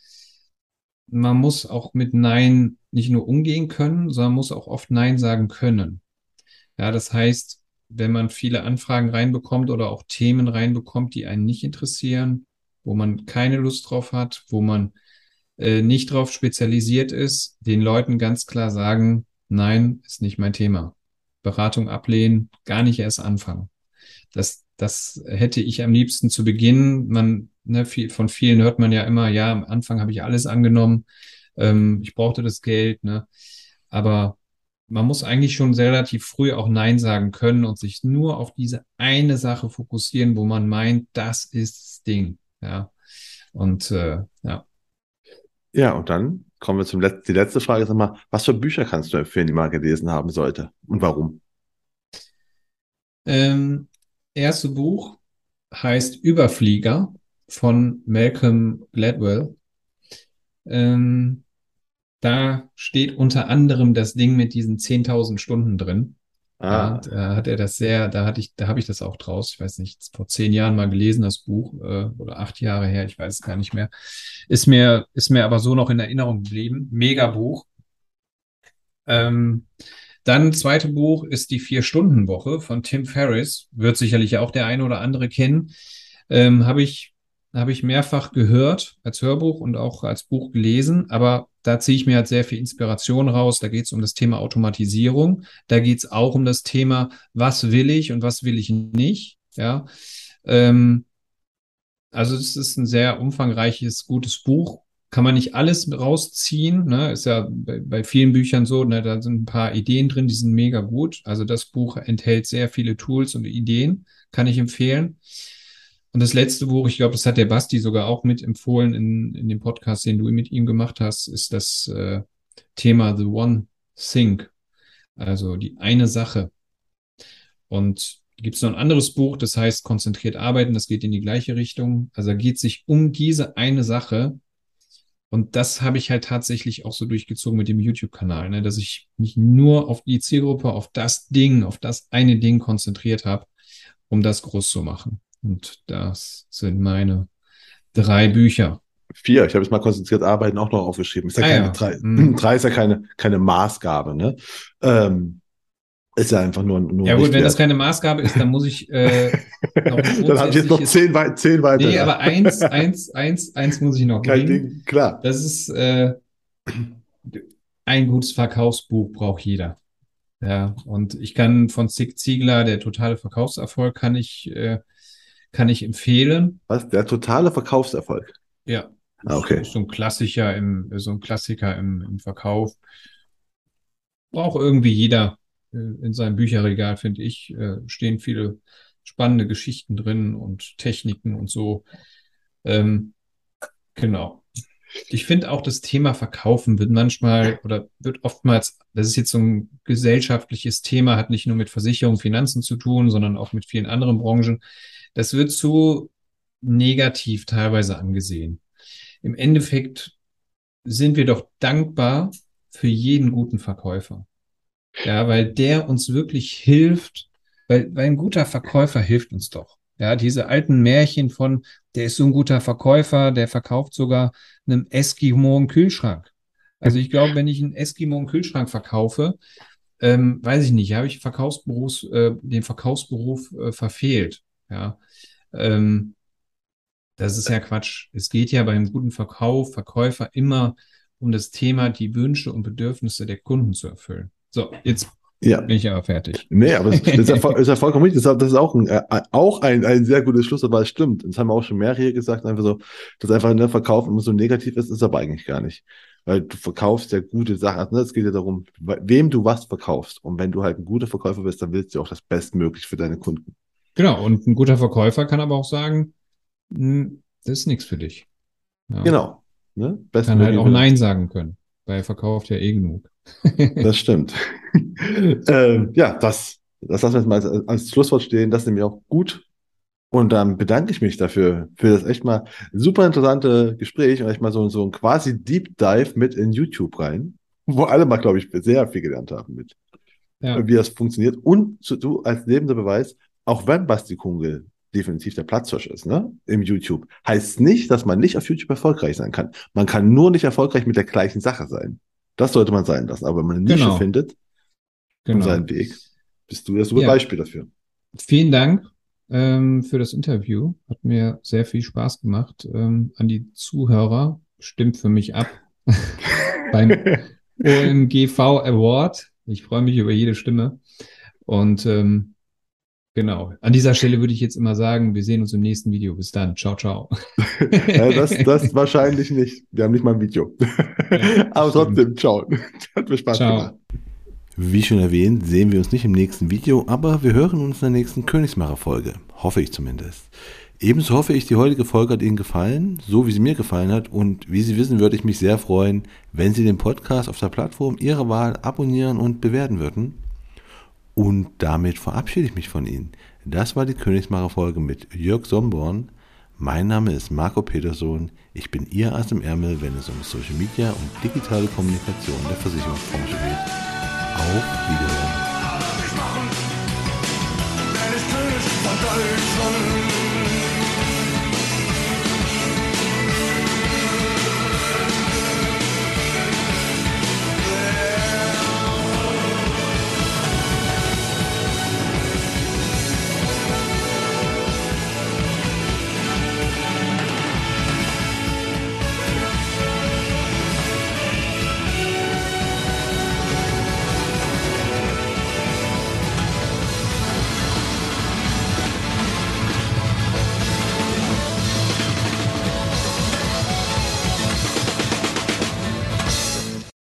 man muss auch mit Nein nicht nur umgehen können, sondern muss auch oft Nein sagen können. Ja, das heißt, wenn man viele Anfragen reinbekommt oder auch Themen reinbekommt, die einen nicht interessieren, wo man keine Lust drauf hat, wo man äh, nicht drauf spezialisiert ist, den Leuten ganz klar sagen, nein, ist nicht mein Thema. Beratung ablehnen, gar nicht erst anfangen. Das, das hätte ich am liebsten zu Beginn. Man, ne, viel, von vielen hört man ja immer, ja, am Anfang habe ich alles angenommen, ähm, ich brauchte das Geld, ne? Aber man muss eigentlich schon relativ früh auch Nein sagen können und sich nur auf diese eine Sache fokussieren, wo man meint, das ist das Ding. Ja. Und äh, ja. Ja, und dann kommen wir zum letzten, die letzte Frage. Sag mal, was für Bücher kannst du empfehlen, die man gelesen haben sollte und warum? Ähm, erste Buch heißt Überflieger von Malcolm Gladwell. Ähm, da steht unter anderem das Ding mit diesen 10.000 Stunden drin. Ah. Ja, da hat er das sehr, da hatte ich, da habe ich das auch draus. Ich weiß nicht, vor zehn Jahren mal gelesen, das Buch, äh, oder acht Jahre her, ich weiß es gar nicht mehr. Ist mir, ist mir aber so noch in Erinnerung geblieben. Mega Buch. Ähm, dann zweite Buch ist die Vier-Stunden-Woche von Tim Ferriss. Wird sicherlich auch der eine oder andere kennen. Ähm, habe ich, habe ich mehrfach gehört als Hörbuch und auch als Buch gelesen, aber da ziehe ich mir halt sehr viel Inspiration raus. Da geht es um das Thema Automatisierung. Da geht es auch um das Thema, was will ich und was will ich nicht. Ja. Ähm, also es ist ein sehr umfangreiches, gutes Buch. Kann man nicht alles rausziehen. Ne? Ist ja bei, bei vielen Büchern so, ne? da sind ein paar Ideen drin, die sind mega gut. Also das Buch enthält sehr viele Tools und Ideen, kann ich empfehlen. Und das letzte Buch, ich glaube, das hat der Basti sogar auch mit empfohlen in, in dem Podcast, den du mit ihm gemacht hast, ist das äh, Thema The One Thing. Also die eine Sache. Und gibt es noch ein anderes Buch, das heißt Konzentriert arbeiten, das geht in die gleiche Richtung. Also da geht sich um diese eine Sache. Und das habe ich halt tatsächlich auch so durchgezogen mit dem YouTube-Kanal, ne, dass ich mich nur auf die Zielgruppe, auf das Ding, auf das eine Ding konzentriert habe, um das groß zu machen. Und das sind meine drei Bücher. Vier, ich habe jetzt mal konzentriert arbeiten auch noch aufgeschrieben. Ist ja ah, keine ja. Drei, mhm. drei ist ja keine, keine Maßgabe, ne? Ähm, ist ja einfach nur, nur Ja gut, wenn das keine Maßgabe ist, dann muss ich äh, noch Dann habe ich jetzt noch zehn, wei zehn weiter. Nee, aber eins, eins, eins, eins muss ich noch Kein bringen. Ding, klar. Das ist äh, ein gutes Verkaufsbuch braucht jeder. Ja, und ich kann von Zig Ziegler, der totale Verkaufserfolg, kann ich äh, kann ich empfehlen. Was? Der totale Verkaufserfolg? Ja. Ah, okay. So ein Klassiker im, so ein Klassiker im, im Verkauf. Braucht irgendwie jeder äh, in seinem Bücherregal, finde ich, äh, stehen viele spannende Geschichten drin und Techniken und so. Ähm, genau. Ich finde auch das Thema Verkaufen wird manchmal oder wird oftmals, das ist jetzt so ein gesellschaftliches Thema, hat nicht nur mit Versicherung, Finanzen zu tun, sondern auch mit vielen anderen Branchen. Das wird zu negativ teilweise angesehen. Im Endeffekt sind wir doch dankbar für jeden guten Verkäufer. Ja, weil der uns wirklich hilft, weil, weil ein guter Verkäufer hilft uns doch. Ja, diese alten Märchen von, der ist so ein guter Verkäufer, der verkauft sogar einem Eskimo einen Kühlschrank. Also ich glaube, wenn ich einen Eskimo einen Kühlschrank verkaufe, ähm, weiß ich nicht, habe ich Verkaufsberufs, äh, den Verkaufsberuf äh, verfehlt. Ja, ähm, das ist ja Quatsch. Es geht ja beim guten Verkauf, Verkäufer immer um das Thema, die Wünsche und Bedürfnisse der Kunden zu erfüllen. So, jetzt ja. bin ich aber fertig. Nee, aber es ist ja, ist ja vollkommen richtig. Das ist auch ein, äh, auch ein, ein sehr gutes Schlusswort, weil es stimmt. Das haben wir auch schon mehrere hier gesagt, einfach so, dass einfach in der Verkauf immer so negativ ist, ist aber eigentlich gar nicht. Weil du verkaufst ja gute Sachen. Also, es geht ja darum, wem du was verkaufst. Und wenn du halt ein guter Verkäufer bist, dann willst du auch das Bestmögliche für deine Kunden. Genau, und ein guter Verkäufer kann aber auch sagen, hm, das ist nichts für dich. Ja. Genau. Ne? kann halt auch Nein sagen können, weil er verkauft ja eh genug. das stimmt. ähm, ja, das, das lassen wir jetzt mal als, als Schlusswort stehen. Das ist nämlich auch gut. Und dann bedanke ich mich dafür, für das echt mal super interessante Gespräch und echt mal so, so ein quasi Deep Dive mit in YouTube rein, wo alle mal, glaube ich, sehr viel gelernt haben mit, ja. wie das funktioniert. Und du als lebender Beweis, auch wenn Basti Kungel definitiv der Platzhirsch ist, ne, im YouTube, heißt nicht, dass man nicht auf YouTube erfolgreich sein kann. Man kann nur nicht erfolgreich mit der gleichen Sache sein. Das sollte man sein lassen. Aber wenn man eine Nische genau. findet, genau. seinen Weg, bist du das super ja. Beispiel dafür. Vielen Dank ähm, für das Interview. Hat mir sehr viel Spaß gemacht. Ähm, an die Zuhörer stimmt für mich ab beim OMGV Award. Ich freue mich über jede Stimme. Und ähm, Genau. An dieser Stelle würde ich jetzt immer sagen, wir sehen uns im nächsten Video. Bis dann. Ciao, ciao. ja, das, das wahrscheinlich nicht. Wir haben nicht mal ein Video. Ja, Aber trotzdem, ciao. Hat mir Spaß ciao. gemacht. Wie schon erwähnt, sehen wir uns nicht im nächsten Video, aber wir hören uns in der nächsten Königsmacher-Folge. Hoffe ich zumindest. Ebenso hoffe ich, die heutige Folge hat Ihnen gefallen, so wie sie mir gefallen hat. Und wie Sie wissen, würde ich mich sehr freuen, wenn Sie den Podcast auf der Plattform Ihrer Wahl abonnieren und bewerten würden. Und damit verabschiede ich mich von Ihnen. Das war die Königsmacher-Folge mit Jörg Somborn. Mein Name ist Marco Peterson. Ich bin Ihr Ass im Ärmel, wenn es um Social Media und digitale Kommunikation der Versicherungsbranche geht. Auf Wiedersehen.